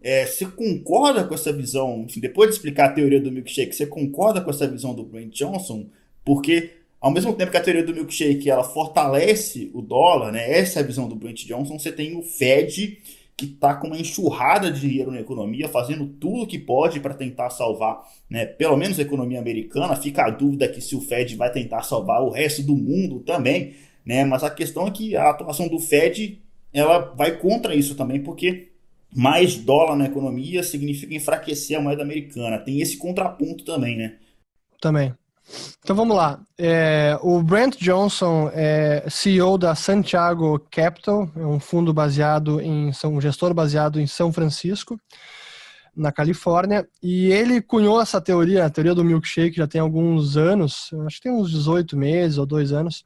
é, você concorda com essa visão? Enfim, depois de explicar a teoria do milkshake, você concorda com essa visão do Brent Johnson? Porque, ao mesmo tempo que a teoria do milkshake ela fortalece o dólar, né? Essa é a visão do Brent Johnson. Você tem o Fed que está com uma enxurrada de dinheiro na economia, fazendo tudo o que pode para tentar salvar, né, pelo menos a economia americana. Fica a dúvida que se o Fed vai tentar salvar o resto do mundo também, né? Mas a questão é que a atuação do Fed ela vai contra isso também, porque mais dólar na economia significa enfraquecer a moeda americana. Tem esse contraponto também, né? Também. Então vamos lá. É, o Brent Johnson é CEO da Santiago Capital, é um fundo baseado em um gestor baseado em São Francisco, na Califórnia, e ele cunhou essa teoria, a teoria do milkshake, já tem alguns anos, acho que tem uns 18 meses ou dois anos,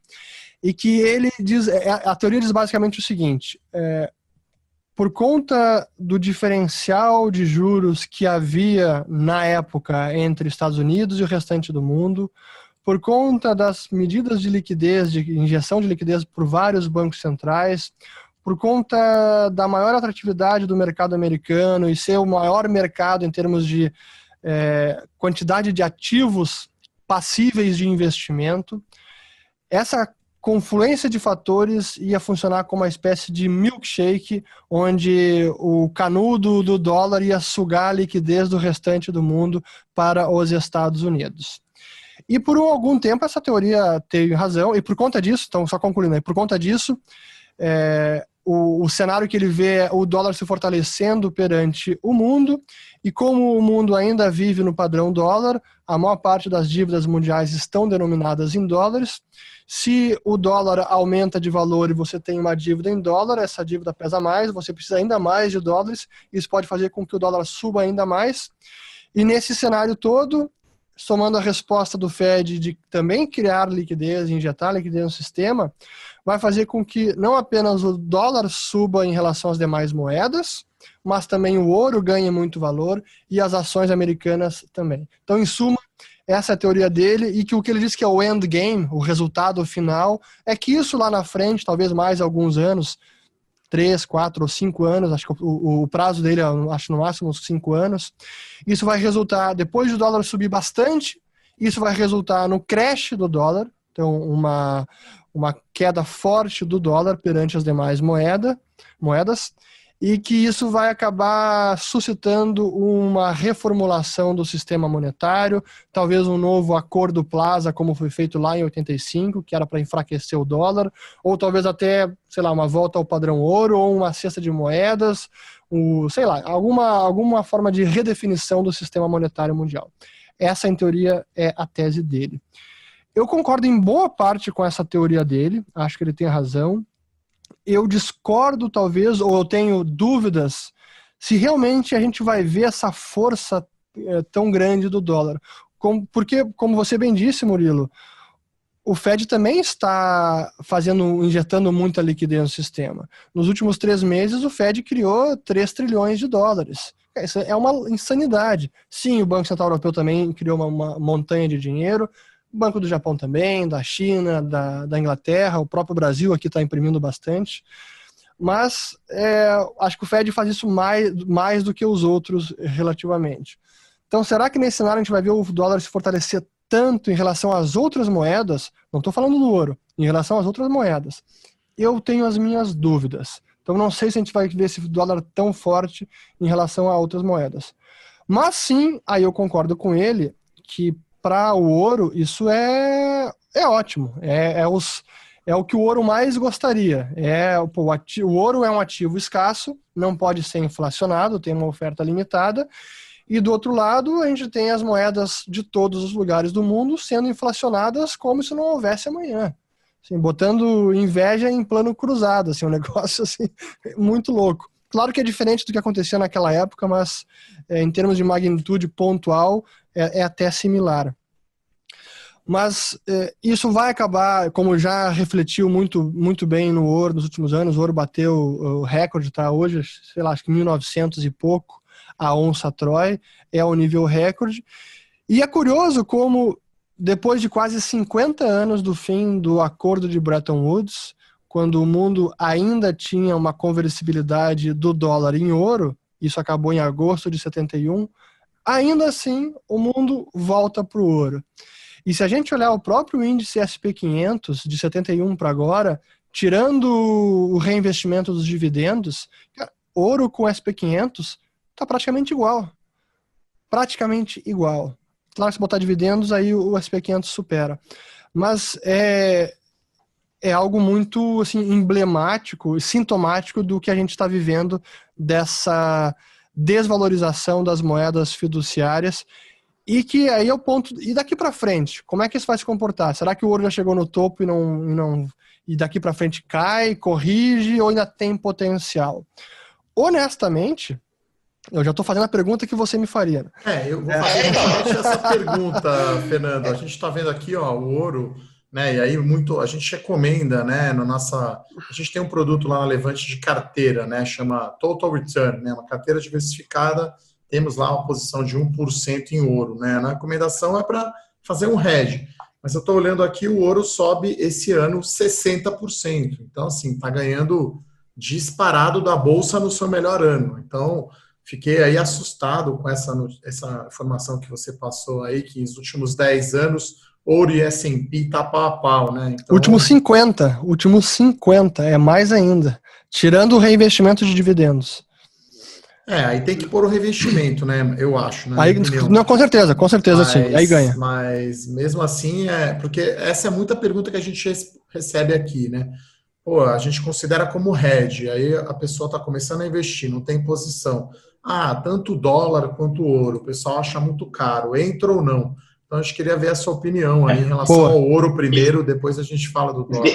e que ele diz, é, a teoria diz basicamente o seguinte: é, por conta do diferencial de juros que havia na época entre Estados Unidos e o restante do mundo, por conta das medidas de liquidez, de injeção de liquidez por vários bancos centrais, por conta da maior atratividade do mercado americano e ser o maior mercado em termos de é, quantidade de ativos passíveis de investimento, essa confluência de fatores ia funcionar como uma espécie de milkshake, onde o canudo do dólar ia sugar a liquidez do restante do mundo para os Estados Unidos. E por algum tempo essa teoria teve razão, e por conta disso, então só concluindo aí, por conta disso, é, o, o, cenário que ele vê é o dólar se fortalecendo perante o mundo, e como o mundo ainda vive no padrão dólar, a maior parte das dívidas mundiais estão denominadas em dólares. Se o dólar aumenta de valor e você tem uma dívida em dólar, essa dívida pesa mais, você precisa ainda mais de dólares, isso pode fazer com que o dólar suba ainda mais. E nesse cenário todo, somando a resposta do Fed de também criar liquidez, injetar liquidez no sistema, vai fazer com que não apenas o dólar suba em relação às demais moedas, mas também o ouro ganhe muito valor e as ações americanas também. Então, em suma, essa é a teoria dele e que o que ele diz que é o end game, o resultado final, é que isso lá na frente, talvez mais alguns anos, três, quatro ou cinco anos, acho que o, o prazo dele é, acho no máximo uns cinco anos, isso vai resultar, depois do dólar subir bastante, isso vai resultar no crash do dólar, então uma, uma queda forte do dólar perante as demais moeda, moedas, e que isso vai acabar suscitando uma reformulação do sistema monetário, talvez um novo acordo Plaza, como foi feito lá em 85, que era para enfraquecer o dólar, ou talvez até, sei lá, uma volta ao padrão ouro, ou uma cesta de moedas, o, sei lá, alguma, alguma forma de redefinição do sistema monetário mundial. Essa, em teoria, é a tese dele. Eu concordo em boa parte com essa teoria dele, acho que ele tem razão. Eu discordo, talvez, ou eu tenho dúvidas se realmente a gente vai ver essa força é, tão grande do dólar. Como, porque, como você bem disse, Murilo, o Fed também está fazendo, injetando muita liquidez no sistema. Nos últimos três meses, o Fed criou 3 trilhões de dólares. Isso é uma insanidade. Sim, o Banco Central Europeu também criou uma, uma montanha de dinheiro, Banco do Japão também, da China, da, da Inglaterra, o próprio Brasil aqui está imprimindo bastante. Mas é, acho que o Fed faz isso mais, mais do que os outros relativamente. Então, será que nesse cenário a gente vai ver o dólar se fortalecer tanto em relação às outras moedas? Não estou falando do ouro, em relação às outras moedas. Eu tenho as minhas dúvidas. Então, não sei se a gente vai ver esse dólar tão forte em relação a outras moedas. Mas sim, aí eu concordo com ele que para o ouro, isso é, é ótimo. É, é, os, é o que o ouro mais gostaria. É o, ativo, o ouro é um ativo escasso, não pode ser inflacionado, tem uma oferta limitada. E do outro lado, a gente tem as moedas de todos os lugares do mundo sendo inflacionadas como se não houvesse amanhã. Assim, botando inveja em plano cruzado, assim, um negócio assim, muito louco. Claro que é diferente do que acontecia naquela época, mas é, em termos de magnitude pontual, é, é até similar. Mas é, isso vai acabar, como já refletiu muito, muito bem no ouro nos últimos anos, o ouro bateu o recorde, está hoje, sei lá, acho que 1900 e pouco, a onça Troy, é o nível recorde. E é curioso como, depois de quase 50 anos do fim do acordo de Bretton Woods, quando o mundo ainda tinha uma conversibilidade do dólar em ouro, isso acabou em agosto de 71, ainda assim o mundo volta para o ouro. E se a gente olhar o próprio índice SP500 de 71 para agora, tirando o reinvestimento dos dividendos, ouro com SP500 está praticamente igual. Praticamente igual. Claro se botar dividendos, aí o SP500 supera. Mas é, é algo muito assim, emblemático e sintomático do que a gente está vivendo dessa desvalorização das moedas fiduciárias e que aí é o ponto. E daqui para frente, como é que isso vai se comportar? Será que o ouro já chegou no topo e não, e, não, e daqui para frente cai, corrige ou ainda tem potencial? Honestamente, eu já estou fazendo a pergunta que você me faria. É, eu vou fazer é. essa pergunta, Fernando. A gente está vendo aqui, ó, o ouro, né? E aí muito a gente recomenda, né? Na nossa, a gente tem um produto lá na Levante de carteira, né? Chama Total Return, né? Uma carteira diversificada temos lá uma posição de 1% em ouro. Né? Na recomendação é para fazer um hedge. Mas eu estou olhando aqui, o ouro sobe esse ano 60%. Então, assim, está ganhando disparado da Bolsa no seu melhor ano. Então, fiquei aí assustado com essa, essa informação que você passou aí, que nos últimos 10 anos, ouro e S&P tá pau a pau, né? Então, últimos 50, últimos 50, é mais ainda. Tirando o reinvestimento de dividendos. É, aí tem que pôr o revestimento, né? Eu acho, né? Aí, não, com certeza, com certeza mas, sim. Aí ganha. Mas mesmo assim, é porque essa é muita pergunta que a gente recebe aqui, né? Pô, a gente considera como hedge, aí a pessoa está começando a investir, não tem posição. Ah, tanto dólar quanto ouro, o pessoal acha muito caro, entra ou não? Então a gente queria ver a sua opinião aí em relação Pô. ao ouro primeiro, depois a gente fala do dólar.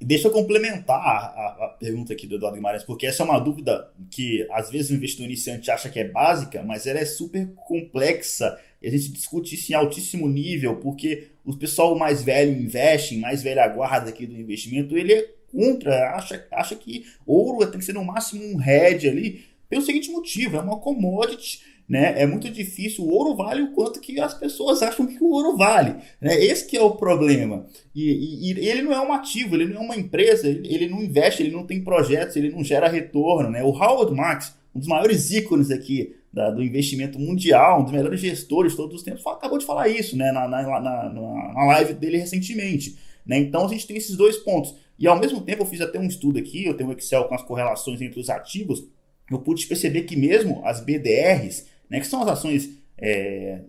Deixa eu complementar a, a, pergunta aqui do Eduardo Guimarães, porque essa é uma dúvida que às vezes o investidor iniciante acha que é básica, mas ela é super complexa e a gente discute isso em altíssimo nível, porque o pessoal mais velho investe, mais velha guarda aqui do investimento, ele é contra, acha, acha que ouro tem que ser no máximo um hedge ali, pelo seguinte motivo, é uma commodity né? É muito difícil. O ouro vale o quanto que as pessoas acham que o ouro vale. Né? Esse que é o problema. E, e, e, ele não é um ativo, ele não é uma empresa, ele, ele, não investe, ele não tem projetos, ele não gera retorno. Né? O Howard Marks, um dos maiores ícones aqui da, do investimento mundial, um dos melhores gestores todos os tempos, acabou de falar isso né? na, na, na, na live dele recentemente. Né? Então a gente tem esses dois pontos. E ao mesmo tempo eu fiz até um estudo aqui, eu tenho um Excel com as correlações entre os ativos, eu pude perceber que mesmo as BDRs, né, que são as ações é,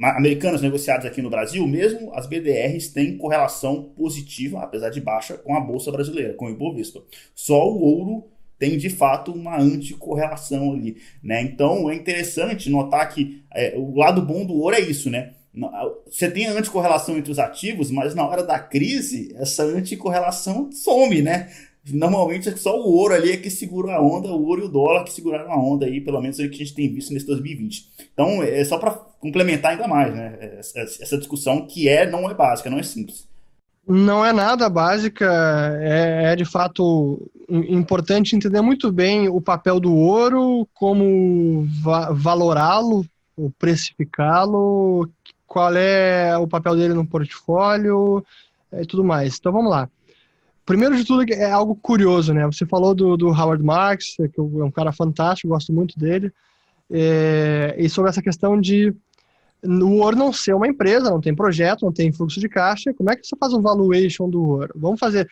americanas negociadas aqui no Brasil, mesmo as BDRs têm correlação positiva, apesar de baixa, com a Bolsa Brasileira, com o Ibovespa. Só o ouro tem de fato uma anticorrelação ali. Né? Então é interessante notar que é, o lado bom do ouro é isso, né? Você tem a anticorrelação entre os ativos, mas na hora da crise, essa anticorrelação some, né? Normalmente é só o ouro ali é que segura a onda, o ouro e o dólar que seguraram a onda aí, pelo menos é o que a gente tem visto nesse 2020. Então, é só para complementar ainda mais, né? Essa discussão que é, não é básica, não é simples. Não é nada básica, é, é de fato importante entender muito bem o papel do ouro, como va valorá-lo, precificá-lo, qual é o papel dele no portfólio e tudo mais. Então vamos lá. Primeiro de tudo, é algo curioso, né? Você falou do, do Howard Marks, que é um cara fantástico, gosto muito dele, é, e sobre essa questão de o ouro não ser uma empresa, não tem projeto, não tem fluxo de caixa, como é que você faz um valuation do ouro? Vamos fazer.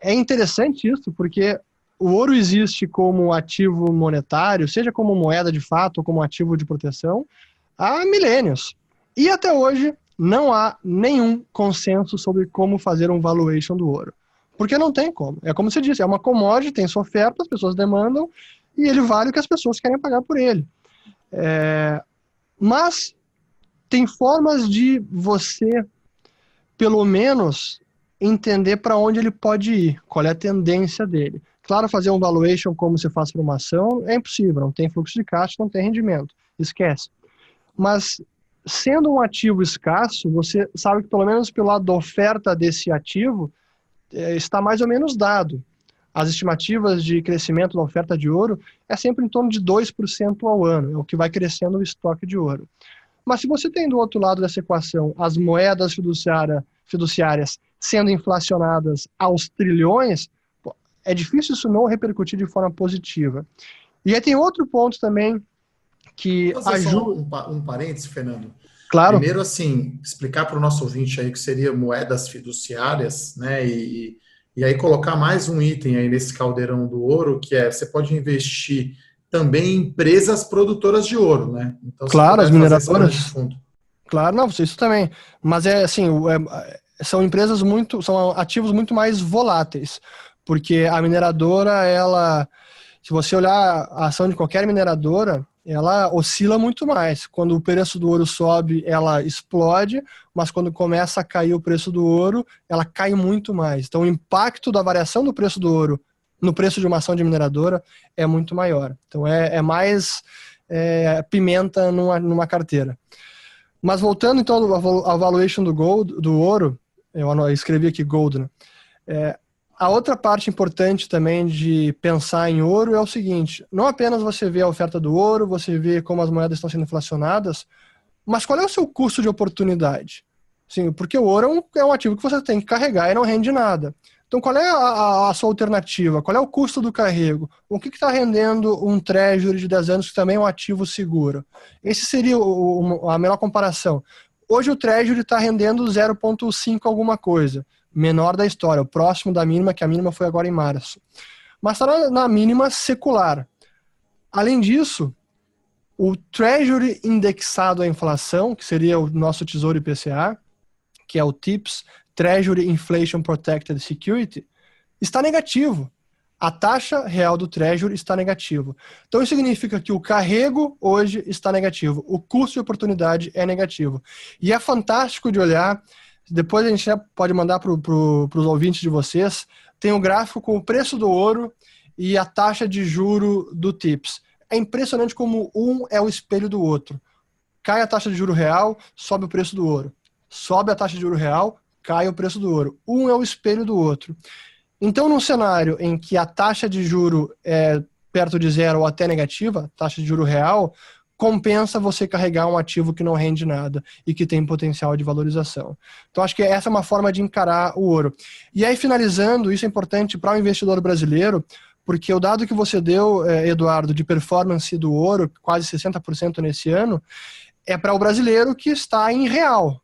É interessante isso, porque o ouro existe como ativo monetário, seja como moeda de fato ou como ativo de proteção, há milênios. E até hoje não há nenhum consenso sobre como fazer um valuation do ouro. Porque não tem como. É como você disse, é uma commodity, tem sua oferta, as pessoas demandam, e ele vale o que as pessoas querem pagar por ele. É, mas tem formas de você, pelo menos, entender para onde ele pode ir, qual é a tendência dele. Claro, fazer um valuation como você faz para uma ação é impossível, não tem fluxo de caixa, não tem rendimento, esquece. Mas sendo um ativo escasso, você sabe que pelo menos pelo lado da oferta desse ativo está mais ou menos dado. As estimativas de crescimento da oferta de ouro é sempre em torno de 2% ao ano, é o que vai crescendo o estoque de ouro. Mas se você tem do outro lado dessa equação as moedas fiduciária, fiduciárias sendo inflacionadas aos trilhões, é difícil isso não repercutir de forma positiva. E aí tem outro ponto também que ajuda. Um, um parêntese, Fernando. Claro. Primeiro, assim, explicar para o nosso ouvinte aí que seria moedas fiduciárias, né? E, e aí colocar mais um item aí nesse caldeirão do ouro, que é você pode investir também em empresas produtoras de ouro, né? Então, claro, as mineradoras. Claro, não, isso também. Mas é assim, é, são empresas muito, são ativos muito mais voláteis, porque a mineradora, ela, se você olhar a ação de qualquer mineradora, ela oscila muito mais. Quando o preço do ouro sobe, ela explode, mas quando começa a cair o preço do ouro, ela cai muito mais. Então, o impacto da variação do preço do ouro no preço de uma ação de mineradora é muito maior. Então, é, é mais é, pimenta numa, numa carteira. Mas voltando então ao valuation do gold, do ouro, eu escrevi aqui gold, né? É, a outra parte importante também de pensar em ouro é o seguinte: não apenas você vê a oferta do ouro, você vê como as moedas estão sendo inflacionadas, mas qual é o seu custo de oportunidade? Sim, porque o ouro é um, é um ativo que você tem que carregar e não rende nada. Então, qual é a, a, sua alternativa? Qual é o custo do carrego? O que está rendendo um treasury de 10 anos que também é um ativo seguro? Esse seria o, o, a melhor comparação. Hoje o treasury está rendendo 0,5 alguma coisa menor da história, o próximo da mínima, que a mínima foi agora em março. Mas está na mínima secular. Além disso, o Treasury indexado à inflação, que seria o nosso Tesouro IPCA, que é o TIPS, Treasury Inflation Protected Security, está negativo. A taxa real do Treasury está negativo. Então, isso significa que o carrego hoje está negativo, o custo de oportunidade é negativo. E é fantástico de olhar depois a gente pode mandar para pro, os ouvintes de vocês. Tem um gráfico com o preço do ouro e a taxa de juro do TIPS. É impressionante como um é o espelho do outro. Cai a taxa de juro real, sobe o preço do ouro. Sobe a taxa de juro real, cai o preço do ouro. Um é o espelho do outro. Então, num cenário em que a taxa de juro é perto de zero ou até negativa, taxa de juro real, compensa você carregar um ativo que não rende nada e que tem potencial de valorização. Então, acho que essa é uma forma de encarar o ouro. E aí, finalizando, isso é importante para o investidor brasileiro, porque o dado que você deu, eh, Eduardo, de performance do ouro, quase 60% nesse ano, é para o brasileiro que está em real.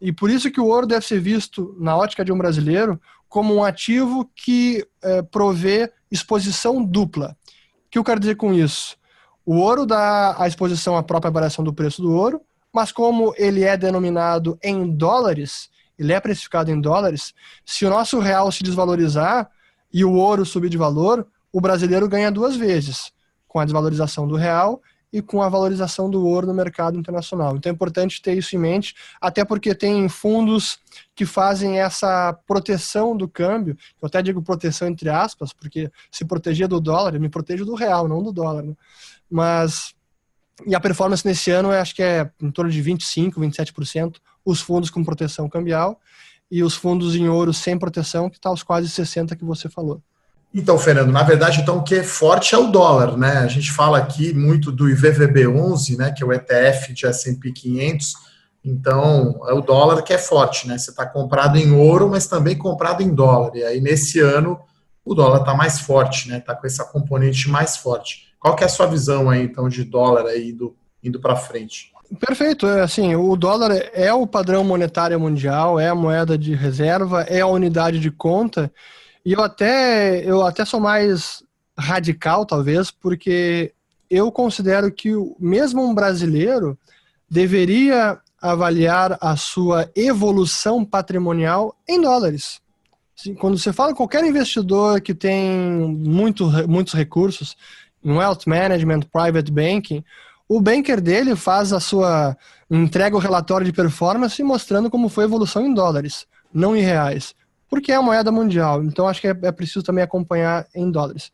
E por isso que o ouro deve ser visto, na ótica de um brasileiro, como um ativo que é, provê exposição dupla. O que eu quero dizer com isso? O ouro dá a exposição à própria variação do preço do ouro, mas como ele é denominado em dólares, ele é precificado em dólares, se o nosso real se desvalorizar e o ouro subir de valor, o brasileiro ganha duas vezes, com a desvalorização do real e com a valorização do ouro no mercado internacional. Então é importante ter isso em mente, até porque tem fundos que fazem essa proteção do câmbio, eu até digo proteção entre aspas, porque se proteger do dólar, eu me protejo do real, não do dólar. Né? mas e a performance nesse ano acho que é em torno de 25, 27%, os fundos com proteção cambial e os fundos em ouro sem proteção, que está aos quase 60 que você falou. Então, Fernando, na verdade, então o que é forte é o dólar, né? A gente fala aqui muito do IVVB11, né, que é o ETF de S&P 500. Então, é o dólar que é forte, né? Você está comprado em ouro, mas também comprado em dólar. E aí nesse ano o dólar está mais forte, né? Está com essa componente mais forte. Qual que é a sua visão aí, então, de dólar aí indo, para frente? Perfeito, é assim, o dólar é o padrão monetário mundial, é a moeda de reserva, é a unidade de conta, e eu até, eu até sou mais radical, talvez, porque eu considero que mesmo um brasileiro deveria avaliar a sua evolução patrimonial em dólares. quando você fala qualquer investidor que tem muito, muitos recursos, em wealth management, private banking, o banker dele faz a sua entrega o relatório de performance mostrando como foi a evolução em dólares, não em reais, porque é a moeda mundial. Então acho que é, é preciso também acompanhar em dólares.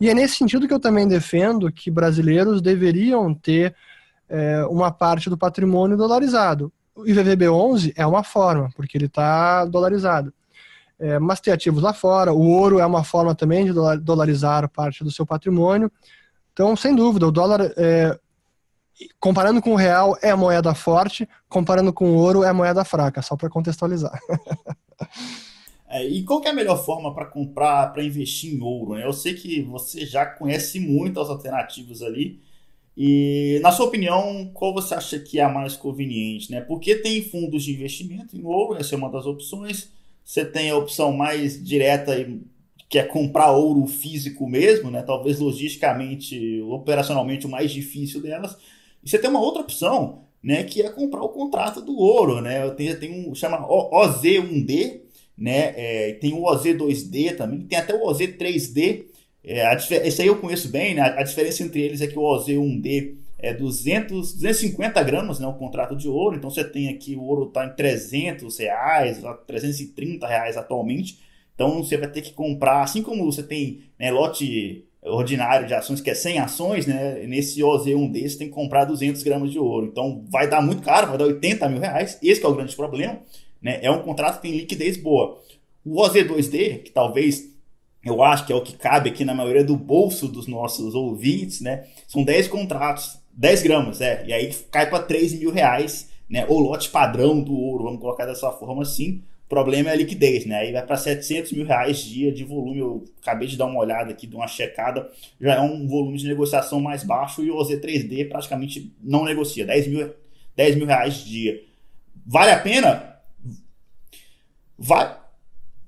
E é nesse sentido que eu também defendo que brasileiros deveriam ter é, uma parte do patrimônio dolarizado. O IVVB11 é uma forma, porque ele está dolarizado. É, mas tem ativos lá fora, o ouro é uma forma também de dolarizar parte do seu patrimônio. Então, sem dúvida, o dólar, é, comparando com o real, é moeda forte, comparando com o ouro, é moeda fraca, só para contextualizar. É, e qual é a melhor forma para comprar, para investir em ouro? Né? Eu sei que você já conhece muitas alternativas ali. E, na sua opinião, qual você acha que é a mais conveniente? Né? Porque tem fundos de investimento em ouro, essa é uma das opções. Você tem a opção mais direta, que é comprar ouro físico mesmo, né? talvez logisticamente, operacionalmente, o mais difícil delas. E você tem uma outra opção, né? que é comprar o contrato do ouro. Né? Tenho, tem um chama OZ1D, né? É, tem o OZ2D também, tem até o OZ3D. É, a, esse aí eu conheço bem, né? A, diferença entre eles é que o OZ1D é 200, 250 gramas, né? O contrato de ouro. Então você tem aqui o ouro está em 300 reais, 330 reais atualmente. Então você vai ter que comprar, assim como você tem né, lote ordinário de ações que é 100 ações, né? Nesse OZ1D você tem que comprar 200 gramas de ouro. Então vai dar muito caro, vai dar 80 mil reais. Esse é o grande problema. Né? É um contrato que tem liquidez boa. O OZ2D, que talvez eu acho que é o que cabe aqui na maioria do bolso dos nossos ouvintes, né? São 10 contratos, 10 gramas, é. E aí cai para 3 mil reais, né? O lote padrão do ouro, vamos colocar dessa forma assim. O problema é a liquidez, né? Aí vai para 700 mil reais dia de volume. Eu acabei de dar uma olhada aqui, de uma checada. Já é um volume de negociação mais baixo e o OZ3D praticamente não negocia. 10 mil, 10 mil reais dia. Vale a pena? Vai,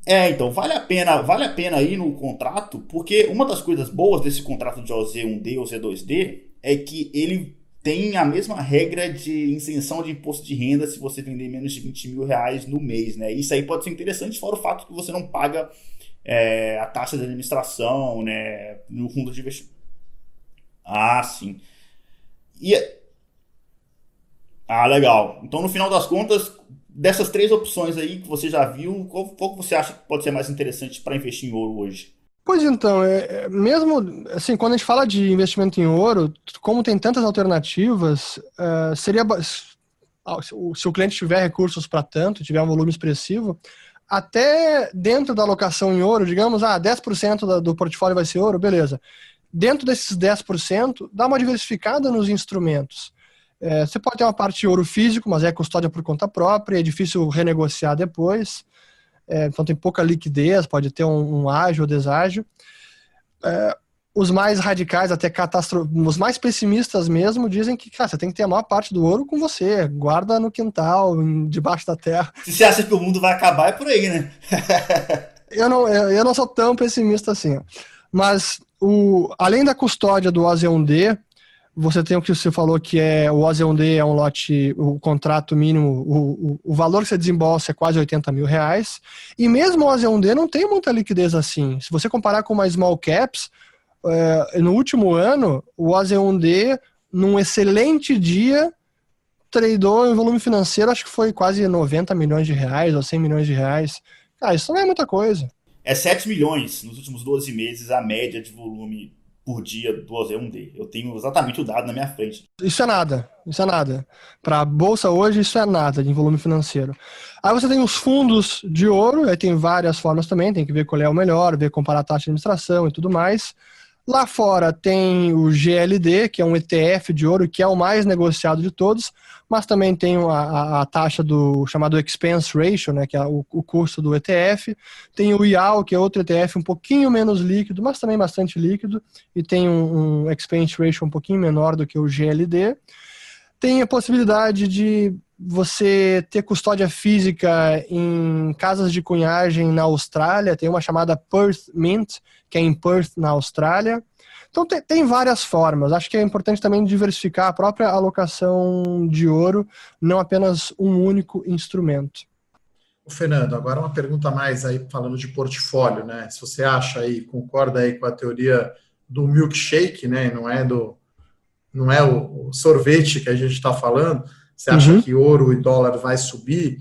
é, então, vale a pena, vale a pena ir no contrato, porque uma das coisas boas desse contrato de OZ1D ou Z2D é que ele tem a mesma regra de isenção de imposto de renda se você vender menos de 20 mil reais no mês, né? Isso aí pode ser interessante, fora o fato que você não paga é, a taxa de administração, né, no fundo de investimento. Ah, sim. E... É, ah, legal. Então, no final das contas, dessas três opções aí que você já viu, qual, qual você acha que pode ser mais interessante para investir em ouro hoje? Pois então, é, é, mesmo assim, quando a gente fala de investimento em ouro, como tem tantas alternativas, uh, seria se o cliente tiver recursos para tanto, tiver um volume expressivo, até dentro da alocação em ouro, digamos, ah, 10% do portfólio vai ser ouro, beleza. Dentro desses 10%, dá uma diversificada nos instrumentos. É, você pode ter uma parte de ouro físico, mas é custódia por conta própria, é difícil renegociar depois. É, então tem pouca liquidez, pode ter um, um ágio ou deságio. É, os mais radicais, até catastro... os mais pessimistas mesmo, dizem que cara, você tem que ter a maior parte do ouro com você, guarda no quintal, debaixo da terra. Se você acha que o mundo vai acabar, é por aí, né? eu, não, eu não sou tão pessimista assim. Mas o, além da custódia do AZ1D, você tem o que você falou que é o OZ1D é um lote, o contrato mínimo, o, o, o, valor que você desembolsa é quase 80 mil reais. E mesmo o OZ1D não tem muita liquidez assim. Se você comparar com uma small caps, é, no último ano, o OZ1D, num excelente dia, tradou em volume financeiro, acho que foi quase 90 milhões de reais ou 100 milhões de reais. Ah, isso não é muita coisa. É 7 milhões nos últimos 12 meses a média de volume por dia do OZ1D. Eu tenho exatamente o dado na minha frente. Isso é nada, isso é nada. Para a bolsa hoje, isso é nada de volume financeiro. Aí você tem os fundos de ouro, aí tem várias formas também, tem que ver qual é o melhor, ver comparar a taxa de administração e tudo mais. Lá fora tem o GLD, que é um ETF de ouro, que é o mais negociado de todos, mas também tem a, a, a taxa do chamado expense ratio, né, que é o, o, custo do ETF. Tem o IAL, que é outro ETF um pouquinho menos líquido, mas também bastante líquido, e tem um, um expense ratio um pouquinho menor do que o GLD. Tem a possibilidade de você ter custódia física em casas de cunhagem na Austrália, tem uma chamada Perth Mint, que é em Perth, na Austrália. Então tem, tem, várias formas. Acho que é importante também diversificar a própria alocação de ouro, não apenas um único instrumento. Fernando, agora uma pergunta mais aí falando de portfólio, né? Se você acha aí, concorda aí com a teoria do milkshake, né? Não é do não é o, sorvete que a gente está falando. Você acha uhum. que ouro e dólar vai subir?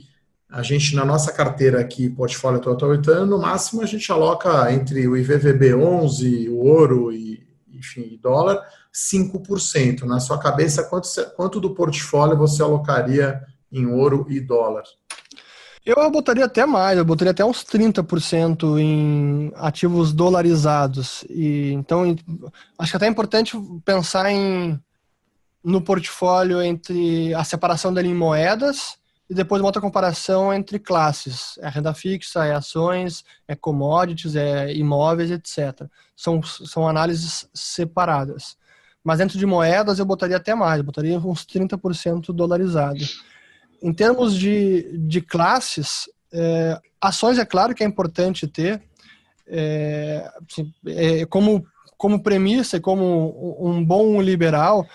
A gente, na nossa carteira aqui, portfólio total return, no máximo a gente aloca entre o IVVB 11, o ouro e, enfim, dólar, 5%. Na sua cabeça, quanto, quanto do portfólio você alocaria em ouro e dólar? Eu botaria até mais, eu botaria até uns 30% em ativos dolarizados. E então acho que até é importante pensar em no portfólio entre a separação dele em moedas e depois uma outra comparação entre classes. É renda fixa, é ações, é commodities, é imóveis, etc. São, são análises separadas. Mas dentro de moedas eu botaria até mais, botaria uns 30% dolarizado. Em termos de, de classes, é, ações é claro que é importante ter, é, assim, é, como, como premissa e como um bom liberal,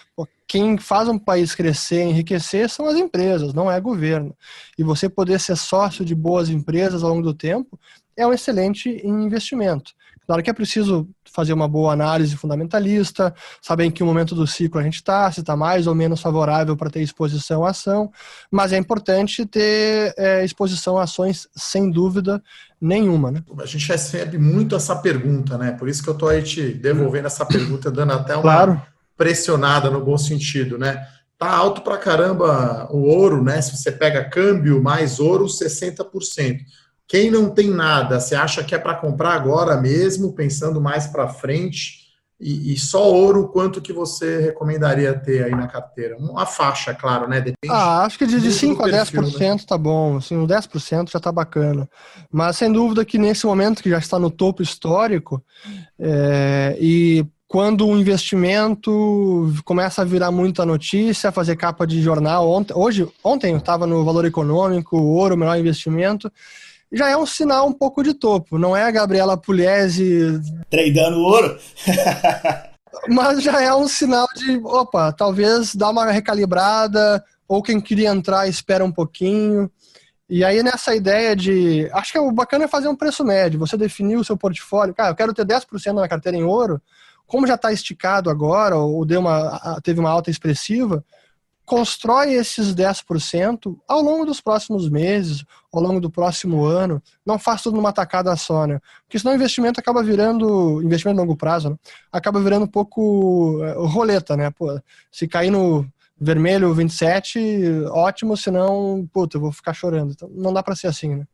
quem faz um país crescer, enriquecer, são as empresas, não é governo. E você poder ser sócio de boas empresas ao longo do tempo é um excelente investimento. Claro que é preciso fazer uma boa análise fundamentalista, saber em que momento do ciclo a gente está, se está mais ou menos favorável para ter exposição à ação, mas é importante ter é, exposição a ações sem dúvida nenhuma. Né? A gente recebe muito essa pergunta, né? Por isso que eu estou aí te devolvendo essa pergunta, dando até uma claro. Pressionada no bom sentido, né? Tá alto para caramba o ouro, né? Se você pega câmbio mais ouro, 60%. Quem não tem nada, você acha que é para comprar agora mesmo, pensando mais para frente? E, e, só ouro, quanto que você recomendaria ter aí na carteira? Uma faixa, claro, né? Depende ah, acho que de, de 5 a 10% né? tá bom. Assim, 10% já tá bacana. Mas sem dúvida que nesse momento que já está no topo histórico, é, e quando o investimento começa a virar muita notícia, fazer capa de jornal. Ontem, hoje, ontem eu estava no Valor Econômico, ouro, melhor investimento já é um sinal um pouco de topo. Não é a Gabriela Pugliese... Treinando ouro? mas já é um sinal de, opa, talvez dá uma recalibrada, ou quem queria entrar espera um pouquinho. E aí nessa ideia de, acho que é o bacana é fazer um preço médio, você definir o seu portfólio, cara, eu quero ter 10% na carteira em ouro, como já está esticado agora, ou deu uma, teve uma alta expressiva, constrói esses 10% ao longo dos próximos meses, ao longo do próximo ano. Não faz tudo numa tacada só, né? Porque senão o investimento acaba virando, investimento a longo prazo, né? acaba virando um pouco uh, roleta, né? Pô, se cair no vermelho 27, ótimo, senão, puta, eu vou ficar chorando. Então, não dá para ser assim, né?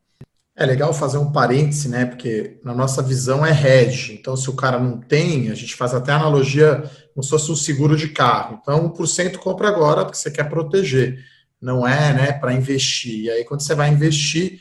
É legal fazer um parêntese, né? Porque na nossa visão é hedge. Então, se o cara não tem, a gente faz até analogia como se fosse um seguro de carro. Então, 1% compra agora porque você quer proteger. Não é, né, para investir. E aí, quando você vai investir,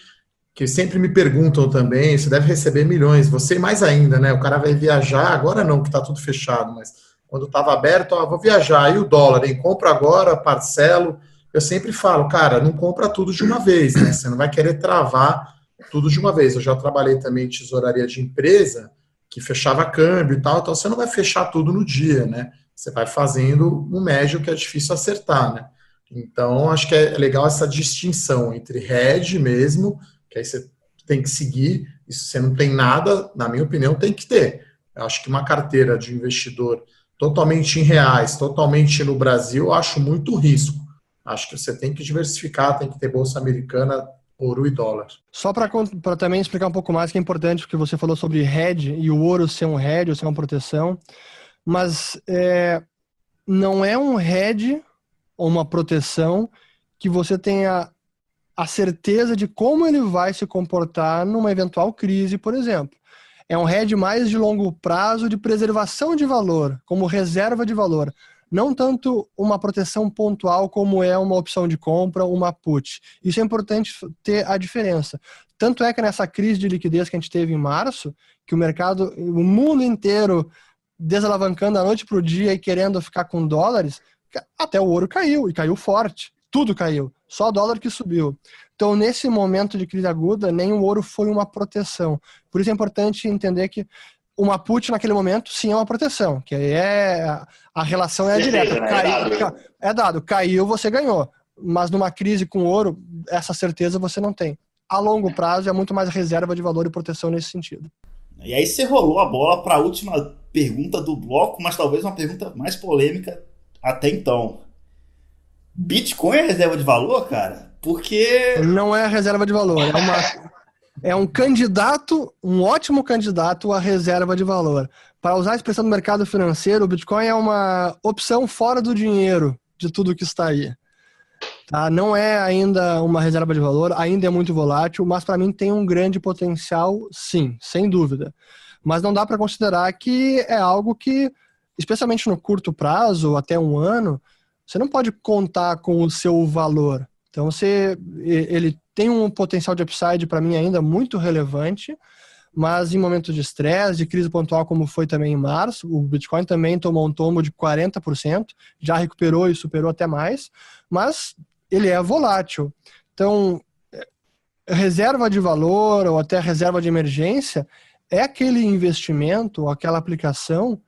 que sempre me perguntam também, você deve receber milhões, você mais ainda, né? O cara vai viajar, agora não, que está tudo fechado, mas quando estava aberto, ó, vou viajar, e o dólar, hein? Compro agora, parcelo. Eu sempre falo, cara, não compra tudo de uma vez, né? Você não vai querer travar tudo de uma vez. Eu já trabalhei também em tesouraria de empresa, que fechava câmbio e tal, então você não vai fechar tudo no dia, né? Você vai fazendo um médio que é difícil acertar, né? Então, acho que é legal essa distinção entre hedge mesmo, que aí você tem que seguir, e se você não tem nada, na minha opinião, tem que ter. Eu acho que uma carteira de investidor totalmente em reais, totalmente no Brasil, eu acho muito risco. Acho que você tem que diversificar, tem que ter bolsa americana ouro e dólar. Só para também explicar um pouco mais, que é importante, porque você falou sobre hedge e o ouro ser um hedge, ou ser uma proteção, mas é, não é um hedge ou uma proteção que você tenha a certeza de como ele vai se comportar numa eventual crise, por exemplo. É um hedge mais de longo prazo de preservação de valor, como reserva de valor não tanto uma proteção pontual como é uma opção de compra, uma put. Isso é importante ter a diferença. Tanto é que nessa crise de liquidez que a gente teve em março, que o mercado, o mundo inteiro desalavancando da noite para o dia e querendo ficar com dólares, até o ouro caiu e caiu forte. Tudo caiu, só o dólar que subiu. Então, nesse momento de crise aguda, nem o ouro foi uma proteção. Por isso é importante entender que uma put naquele momento sim é uma proteção, que aí é a relação é direta. Né? Caiu, é dado, caiu, você ganhou. Mas numa crise com ouro, essa certeza você não tem. a longo prazo é muito mais reserva de valor e proteção nesse sentido. E aí você rolou a bola para a última pergunta do bloco, mas talvez uma pergunta mais polêmica até então. Bitcoin é reserva de valor, cara? Porque. Não é reserva de valor, é, uma, é um candidato, um ótimo candidato à reserva de valor. Para usar a expressão do mercado financeiro, o Bitcoin é uma opção fora do dinheiro de tudo que está aí. Tá? Não é ainda uma reserva de valor, ainda é muito volátil, mas para mim tem um grande potencial, sim, sem dúvida. Mas não dá para considerar que é algo que, especialmente no curto prazo, até um ano, você não pode contar com o seu valor. Então, você, ele tem um potencial de upside para mim ainda muito relevante, mas em momentos de estresse, de crise pontual, como foi também em março, o Bitcoin também tomou um tombo de 40%, já recuperou e superou até mais, mas ele é volátil. Então, reserva de valor ou até reserva de emergência é aquele investimento, aquela aplicação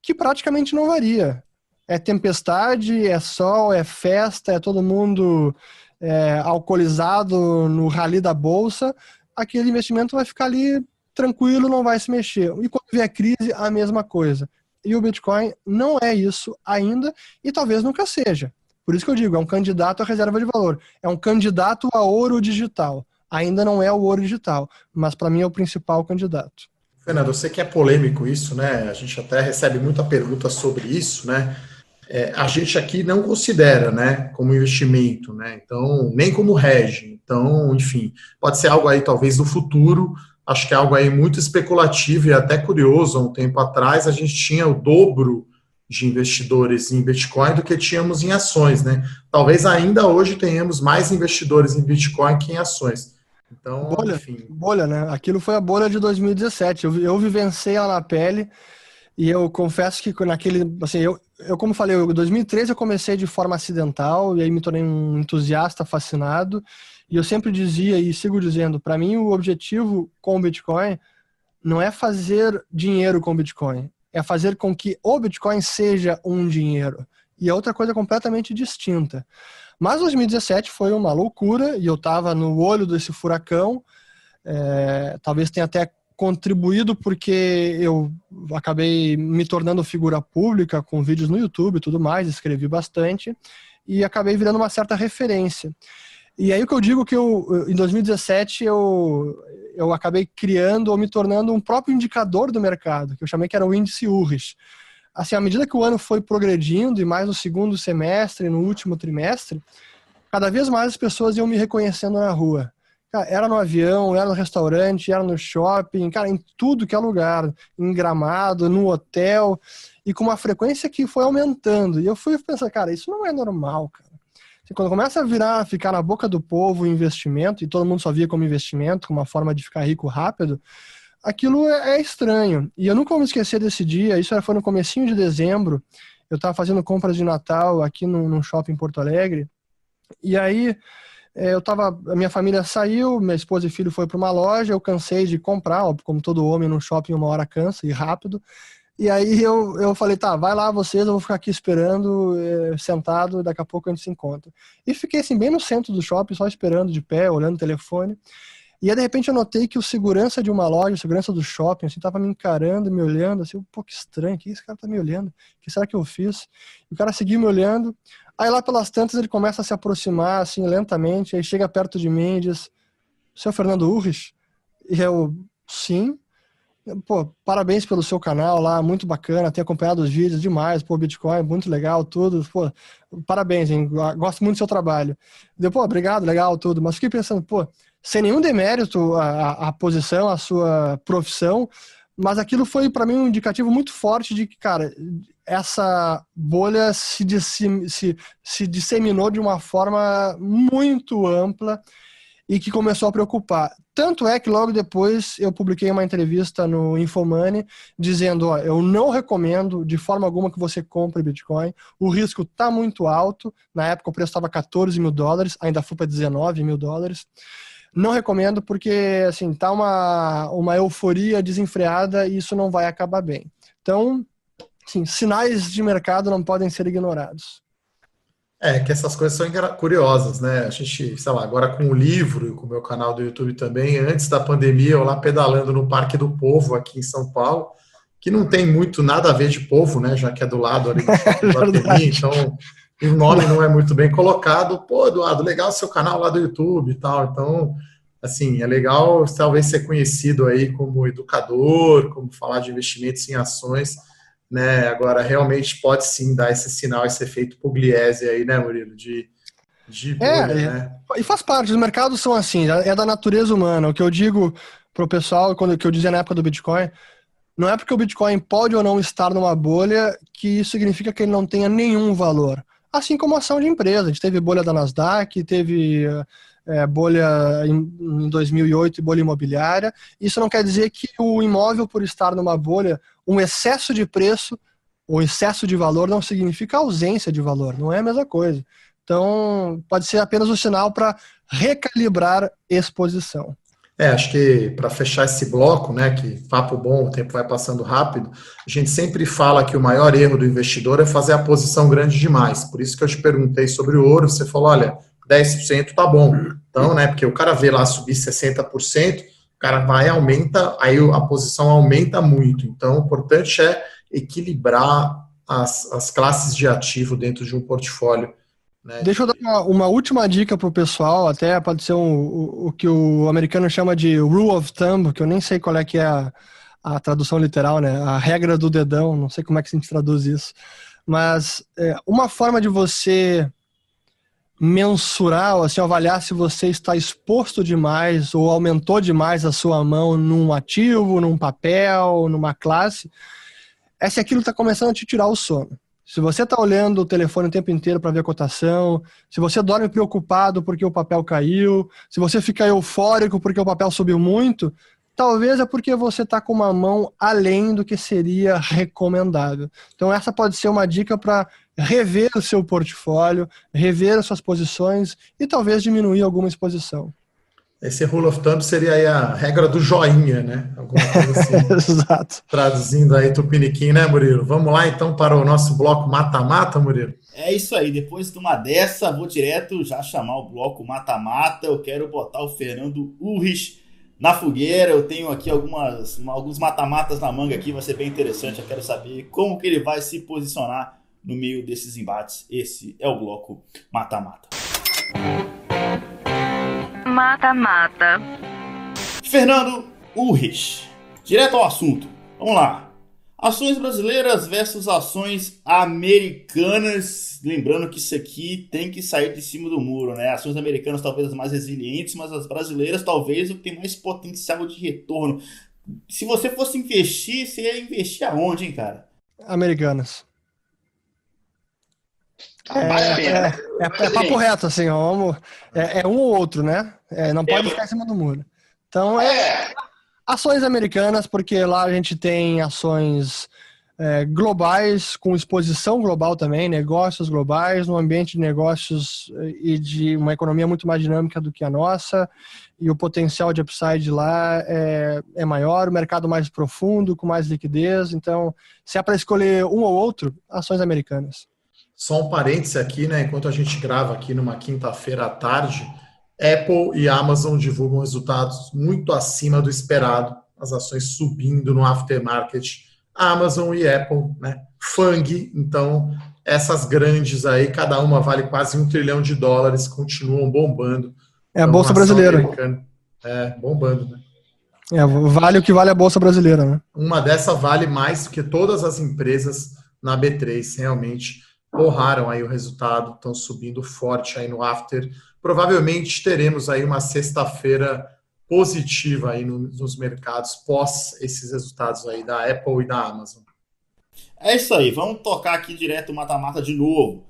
que praticamente não varia. É tempestade, é sol, é festa, é todo mundo é, alcoolizado no rally da bolsa. Aquele investimento vai ficar ali tranquilo, não vai se mexer. E quando vier crise, a mesma coisa. E o Bitcoin não é isso ainda e talvez nunca seja. Por isso que eu digo, é um candidato à reserva de valor. É um candidato a ouro digital. Ainda não é o ouro digital, mas para mim é o principal candidato. Fernando, eu sei que é polêmico isso, né? A gente até recebe muita pergunta sobre isso, né? É, a gente aqui não considera, né, como investimento, né? Então, nem como hedge. Então, enfim, pode ser algo aí talvez do futuro. Acho que é algo aí muito especulativo e até curioso. Há um tempo atrás a gente tinha o dobro de investidores em Bitcoin do que tínhamos em ações, né? Talvez ainda hoje tenhamos mais investidores em Bitcoin que em ações. Então, bolha, enfim. bolha, né? Aquilo foi a bolha de 2017. Eu, eu vivenciei ela na pele e eu confesso que naquele, assim, eu, eu como falei, em 2013 eu comecei de forma acidental e aí me tornei um entusiasta, fascinado. E eu sempre dizia e sigo dizendo, para mim o objetivo com o Bitcoin não é fazer dinheiro com o Bitcoin, é fazer com que o Bitcoin seja um dinheiro. E é outra coisa completamente distinta. Mas 2017 foi uma loucura e eu estava no olho desse furacão. É, talvez tenha até contribuído porque eu acabei me tornando figura pública com vídeos no YouTube e tudo mais, escrevi bastante e acabei virando uma certa referência. E aí o que eu digo que eu, em 2017 eu, eu acabei criando ou me tornando um próprio indicador do mercado, que eu chamei que era o índice URRIS. Assim, à medida que o ano foi progredindo, e mais no segundo semestre, no último trimestre, cada vez mais as pessoas iam me reconhecendo na rua. Cara, era no avião, era no restaurante, era no shopping, cara, em tudo que é lugar, em gramado, no hotel, e com uma frequência que foi aumentando. E eu fui pensar, cara, isso não é normal, cara. Quando começa a virar, ficar na boca do povo investimento, e todo mundo só via como investimento, como uma forma de ficar rico rápido, aquilo é, é estranho. E eu nunca vou me esquecer desse dia, isso foi no comecinho de dezembro, eu estava fazendo compras de Natal aqui num, shopping em Porto Alegre, e aí eu tava, a minha família saiu, minha esposa e filho foi para uma loja, eu cansei de comprar, como todo homem no shopping uma hora cansa e rápido, e aí eu, eu falei, tá, vai lá vocês, eu vou ficar aqui esperando, é, sentado, daqui a pouco a gente se encontra. E fiquei assim, bem no centro do shopping, só esperando de pé, olhando o telefone. E aí, de repente, eu notei que o segurança de uma loja, o segurança do shopping, assim, tava me encarando, me olhando, assim, um pouco estranho, que esse cara tá me olhando? O que será que eu fiz? E o cara seguiu me olhando. Aí lá pelas tantas ele começa a se aproximar, assim, lentamente, aí chega perto de mim e diz, seu Fernando Urrich? E eu, sim. Pô, parabéns pelo seu canal lá, muito bacana, tenho acompanhado os vídeos demais, pô, Bitcoin, muito legal, tudo, pô, parabéns, hein, gosto muito do seu trabalho. Deu, pô, obrigado, legal, tudo, mas fiquei pensando, pô, sem nenhum demérito a, a posição, a sua profissão, mas aquilo foi para mim um indicativo muito forte de que, cara, essa bolha se, se, se disseminou de uma forma muito ampla e que começou a preocupar. Tanto é que logo depois eu publiquei uma entrevista no Infomoney dizendo, ó, eu não recomendo de forma alguma que você compre Bitcoin, o risco está muito alto, na época o preço estava 14 mil dólares, ainda foi para 19 mil dólares, não recomendo porque, assim, tá uma, uma euforia desenfreada e isso não vai acabar bem. Então, sim, sinais de mercado não podem ser ignorados. É, que essas coisas são curiosas, né? A gente, sei lá, agora com o livro e com o meu canal do YouTube também, antes da pandemia, eu lá pedalando no Parque do Povo, aqui em São Paulo, que não tem muito nada a ver de povo, né? Já que é do lado ali do é então o nome não é muito bem colocado. Pô, Eduardo, legal seu canal lá do YouTube e tal. Então, assim, é legal talvez ser conhecido aí como educador, como falar de investimentos em ações né? Agora, realmente pode sim dar esse sinal, esse efeito Pugliese aí, né, Murilo? De, de é, bolha, é, né? E faz parte, os mercados são assim, é da natureza humana. O que eu digo para o pessoal, quando que eu dizia na época do Bitcoin, não é porque o Bitcoin pode ou não estar numa bolha que isso significa que ele não tenha nenhum valor. Assim como ação de empresa. A gente teve bolha da Nasdaq, teve é, bolha em, em 2008 e bolha imobiliária. Isso não quer dizer que o imóvel, por estar numa bolha, um excesso de preço ou excesso de valor não significa ausência de valor, não é a mesma coisa. Então, pode ser apenas um sinal para recalibrar exposição. É, acho que para fechar esse bloco, né, que papo bom, o tempo vai passando rápido, a gente sempre fala que o maior erro do investidor é fazer a posição grande demais. Por isso que eu te perguntei sobre o ouro, você falou, olha, 10% tá bom. Então, né, porque o cara vê lá subir 60%, o cara vai aumenta, aí a posição aumenta muito. Então, o importante é equilibrar as, as classes de ativo dentro de um portfólio. Né? Deixa eu dar uma, uma última dica para o pessoal, até pode ser um, o, o, que o americano chama de rule of thumb, que eu nem sei qual é que é a, a tradução literal, né? A regra do dedão, não sei como é que a gente traduz isso. Mas é, uma forma de você mensurar, assim, avaliar se você está exposto demais ou aumentou demais a sua mão num ativo, num papel, numa classe, é se aquilo está começando a te tirar o sono. Se você está olhando o telefone o tempo inteiro para ver a cotação, se você dorme preocupado porque o papel caiu, se você fica eufórico porque o papel subiu muito, talvez é porque você está com uma mão além do que seria recomendável. Então, essa pode ser uma dica para rever o seu portfólio, rever as suas posições e talvez diminuir alguma exposição. Esse rule of thumb seria aí a regra do joinha, né? Alguma coisa assim. Exato. Traduzindo aí tupiniquim, né, Murilo? Vamos lá então para o nosso bloco mata-mata, Murilo? É isso aí. Depois de uma dessa, vou direto já chamar o bloco mata-mata. Eu quero botar o Fernando Urris na fogueira. Eu tenho aqui algumas, alguns mata-matas na manga aqui, vai ser bem interessante. Eu quero saber como que ele vai se posicionar no meio desses embates. Esse é o bloco mata-mata. Mata-mata. Fernando Urrich. Direto ao assunto. Vamos lá. Ações brasileiras versus ações americanas. Lembrando que isso aqui tem que sair de cima do muro, né? Ações americanas talvez as mais resilientes, mas as brasileiras talvez o que tem mais potencial de retorno. Se você fosse investir, você ia investir aonde, hein, cara? Americanas. É. É, é, é papo reto, assim, vamos, é, é, um ou outro, né? É, não pode ficar em cima do muro. Então, é, ações americanas, porque lá a gente tem ações é, globais, com exposição global também, negócios globais, num ambiente de negócios é, e de uma economia muito mais dinâmica do que a nossa, e o potencial de upside lá é, é maior, o mercado mais profundo, com mais liquidez. Então, se é para escolher um ou outro, ações americanas. Só um parêntese aqui, né? Enquanto a gente grava aqui numa quinta-feira à tarde, Apple e Amazon divulgam resultados muito acima do esperado, as ações subindo no aftermarket. Amazon e Apple, né? Fang, então essas grandes aí, cada uma vale quase um trilhão de dólares, continuam bombando. É a então, Bolsa Brasileira. Americana. É, bombando, né? É, vale o que vale a Bolsa Brasileira, né? Uma dessa vale mais do que todas as empresas na B3, realmente honraram aí o resultado, estão subindo forte aí no after. Provavelmente teremos aí uma sexta-feira positiva aí nos mercados pós esses resultados aí da Apple e da Amazon. É isso aí, vamos tocar aqui direto o mata-mata de novo.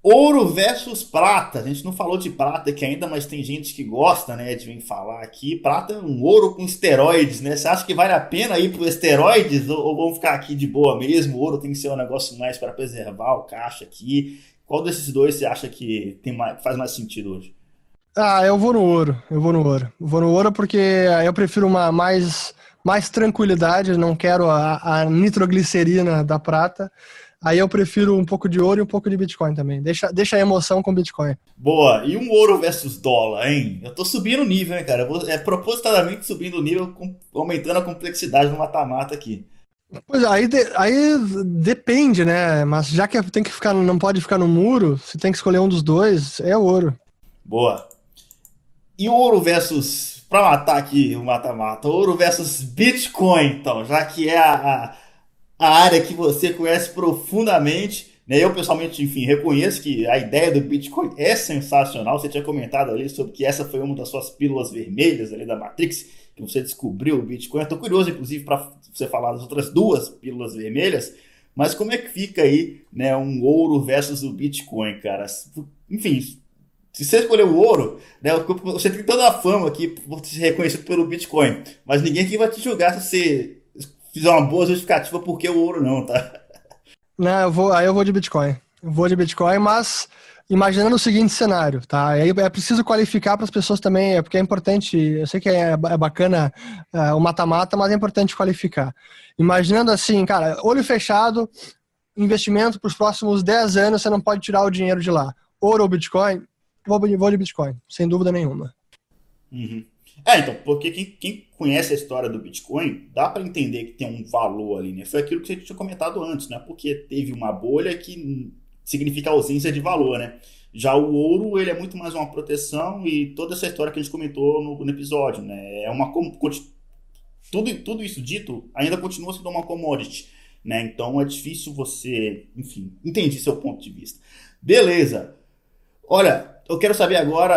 Ouro versus prata. A gente não falou de prata aqui ainda, mas tem gente que gosta, né, de vir falar aqui. Prata é um ouro com esteroides, né? Você acha que vale a pena ir para esteroides ou, ou vamos ficar aqui de boa mesmo? O ouro tem que ser um negócio mais para preservar o caixa aqui. Qual desses dois você acha que tem mais, faz mais sentido hoje? Ah, eu vou no ouro. Eu vou no ouro. Eu vou no ouro porque eu prefiro uma mais mais tranquilidade. Não quero a, a nitroglicerina da prata. Aí eu prefiro um pouco de ouro e um pouco de Bitcoin também. Deixa, deixa a emoção com Bitcoin. Boa. E um ouro versus dólar, hein? Eu tô subindo o nível, hein, cara? Vou, é propositadamente subindo o nível, aumentando a complexidade no mata-mata aqui. Pois é, aí, de, aí depende, né? Mas já que tem que ficar, não pode ficar no muro, se tem que escolher um dos dois, é ouro. Boa. E ouro versus. Pra matar aqui o mata-mata, ouro versus Bitcoin, então, já que é a, a a área que você conhece profundamente. Né? Eu, pessoalmente, enfim, reconheço que a ideia do Bitcoin é sensacional. Você tinha comentado ali sobre que essa foi uma das suas pílulas vermelhas ali da Matrix, que você descobriu o Bitcoin. Estou curioso, inclusive, para você falar das outras duas pílulas vermelhas. Mas como é que fica aí né, um ouro versus o Bitcoin, cara? Enfim, se você escolher o ouro, né, você tem toda a fama aqui por ser reconhecido pelo Bitcoin. Mas ninguém aqui vai te julgar se você fizer uma boa justificativa porque o ouro não, tá? Não, eu vou, aí eu vou de Bitcoin. Eu vou de Bitcoin, mas imaginando o seguinte cenário, tá? Aí é preciso qualificar para as pessoas também, é porque é importante, eu sei que é, é bacana é, o mata-mata, mas é importante qualificar. Imaginando assim, cara, olho fechado, investimento para os próximos 10 anos, você não pode tirar o dinheiro de lá. Ouro ou Bitcoin? Vou, vou de Bitcoin, sem dúvida nenhuma. Uhum. É, então, porque quem, quem conhece a história do Bitcoin, dá para entender que tem um valor ali, né? Foi aquilo que você tinha comentado antes, né? Porque teve uma bolha que significa ausência de valor, né? Já o ouro, ele é muito mais uma proteção e toda essa história que a gente comentou no, no episódio, né? É uma tudo, tudo isso dito ainda continua sendo uma commodity, né? Então é difícil você, enfim, entendi seu ponto de vista. Beleza. Olha, eu quero saber agora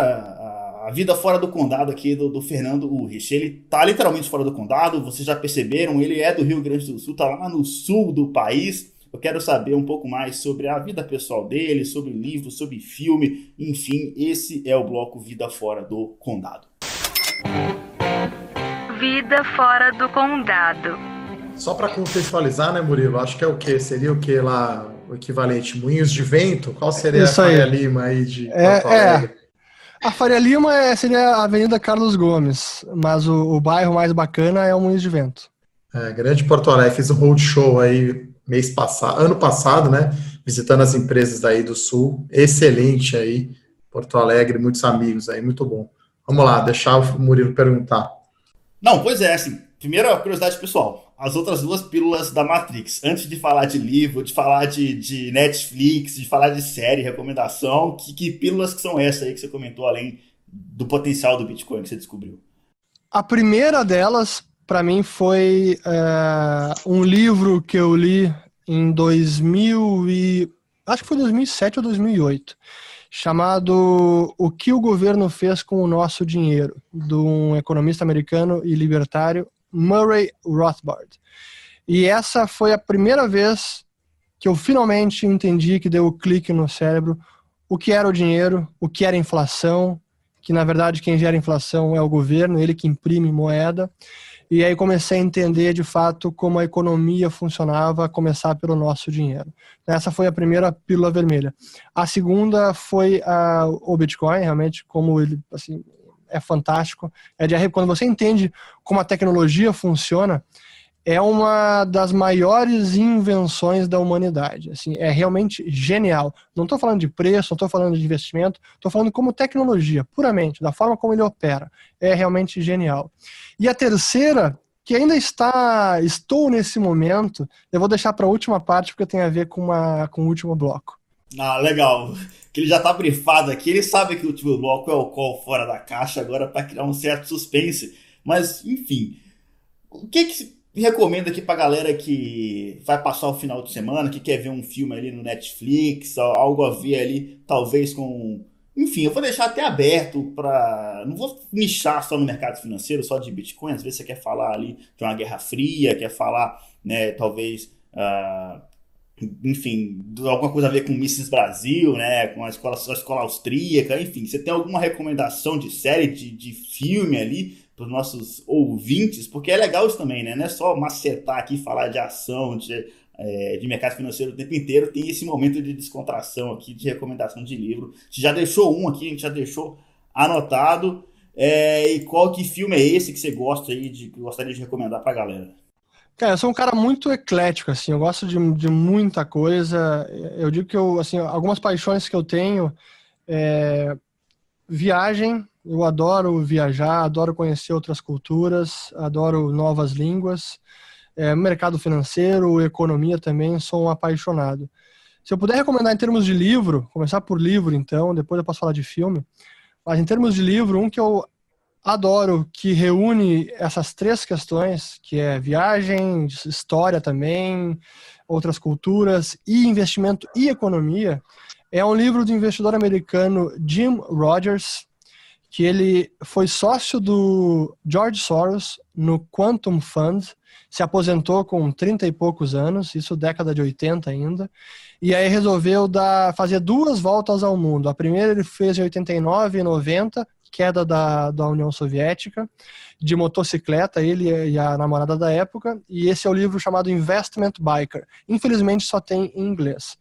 a vida fora do condado aqui do, do Fernando Urrich. Ele tá literalmente fora do condado, vocês já perceberam, ele é do Rio Grande do Sul, tá lá no sul do país. Eu quero saber um pouco mais sobre a vida pessoal dele, sobre livro, sobre filme, enfim, esse é o bloco Vida Fora do Condado. Vida Fora do Condado. Só para contextualizar, né, Murilo? Acho que é o que? Seria o que lá, o equivalente? Moinhos de vento? Qual seria Isso a Faria Lima aí de é, é, a Faria Lima é, seria a Avenida Carlos Gomes, mas o, o bairro mais bacana é o Moinhos de Vento. É, grande Porto Alegre, fiz um roadshow aí mês passado, ano passado, né? Visitando as empresas daí do Sul. Excelente aí, Porto Alegre, muitos amigos aí, muito bom. Vamos lá, deixar o Murilo perguntar. Não, pois é, assim, primeira curiosidade pessoal as outras duas pílulas da Matrix. Antes de falar de livro, de falar de, de Netflix, de falar de série, recomendação, que, que pílulas que são essas aí que você comentou, além do potencial do Bitcoin que você descobriu? A primeira delas, para mim, foi é, um livro que eu li em 2000 e... Acho que foi 2007 ou 2008 chamado O que o governo fez com o nosso dinheiro, de um economista americano e libertário, Murray Rothbard. E essa foi a primeira vez que eu finalmente entendi que deu o clique no cérebro o que era o dinheiro, o que era inflação, que na verdade quem gera inflação é o governo, ele que imprime moeda. E aí comecei a entender de fato como a economia funcionava, a começar pelo nosso dinheiro. Essa foi a primeira pílula vermelha. A segunda foi a, o Bitcoin, realmente como ele assim, é fantástico. É de quando você entende como a tecnologia funciona, é uma das maiores invenções da humanidade. Assim, é realmente genial. Não estou falando de preço, não estou falando de investimento, estou falando como tecnologia, puramente, da forma como ele opera. É realmente genial. E a terceira, que ainda está, estou nesse momento, eu vou deixar para a última parte porque tem a ver com, uma, com o último bloco. Ah, legal. Que ele já tá brifado aqui, ele sabe que o último bloco é o call fora da caixa agora para criar um certo suspense. Mas, enfim, o que que recomenda aqui pra galera que vai passar o final de semana, que quer ver um filme ali no Netflix, algo a ver ali, talvez com. Enfim, eu vou deixar até aberto para. Não vou nichar só no mercado financeiro, só de Bitcoin. Às vezes você quer falar ali de uma guerra fria, quer falar, né, talvez. Uh, enfim, alguma coisa a ver com Mrs. Brasil, né? Com a escola, a escola austríaca, enfim, você tem alguma recomendação de série, de, de filme ali para os nossos ouvintes? Porque é legal isso também, né? Não é só macetar aqui, falar de ação, de, é, de mercado financeiro o tempo inteiro, tem esse momento de descontração aqui, de recomendação de livro. A gente já deixou um aqui, a gente já deixou anotado. É, e qual que filme é esse que você gosta aí de que gostaria de recomendar para a galera? Cara, eu sou um cara muito eclético, assim, eu gosto de, de muita coisa. Eu digo que eu, assim, algumas paixões que eu tenho é viagem, eu adoro viajar, adoro conhecer outras culturas, adoro novas línguas. É, mercado financeiro, economia também, sou um apaixonado. Se eu puder recomendar em termos de livro, começar por livro então, depois eu posso falar de filme, mas em termos de livro, um que eu adoro, que reúne essas três questões, que é viagem, história também, outras culturas, e investimento e economia, é um livro do investidor americano Jim Rogers, que ele foi sócio do George Soros no Quantum Fund, se aposentou com 30 e poucos anos, isso década de 80 ainda, e aí resolveu dar, fazer duas voltas ao mundo. A primeira ele fez em 89 e 90, queda da, da União Soviética, de motocicleta, ele e a namorada da época, e esse é o livro chamado Investment Biker. Infelizmente só tem em inglês.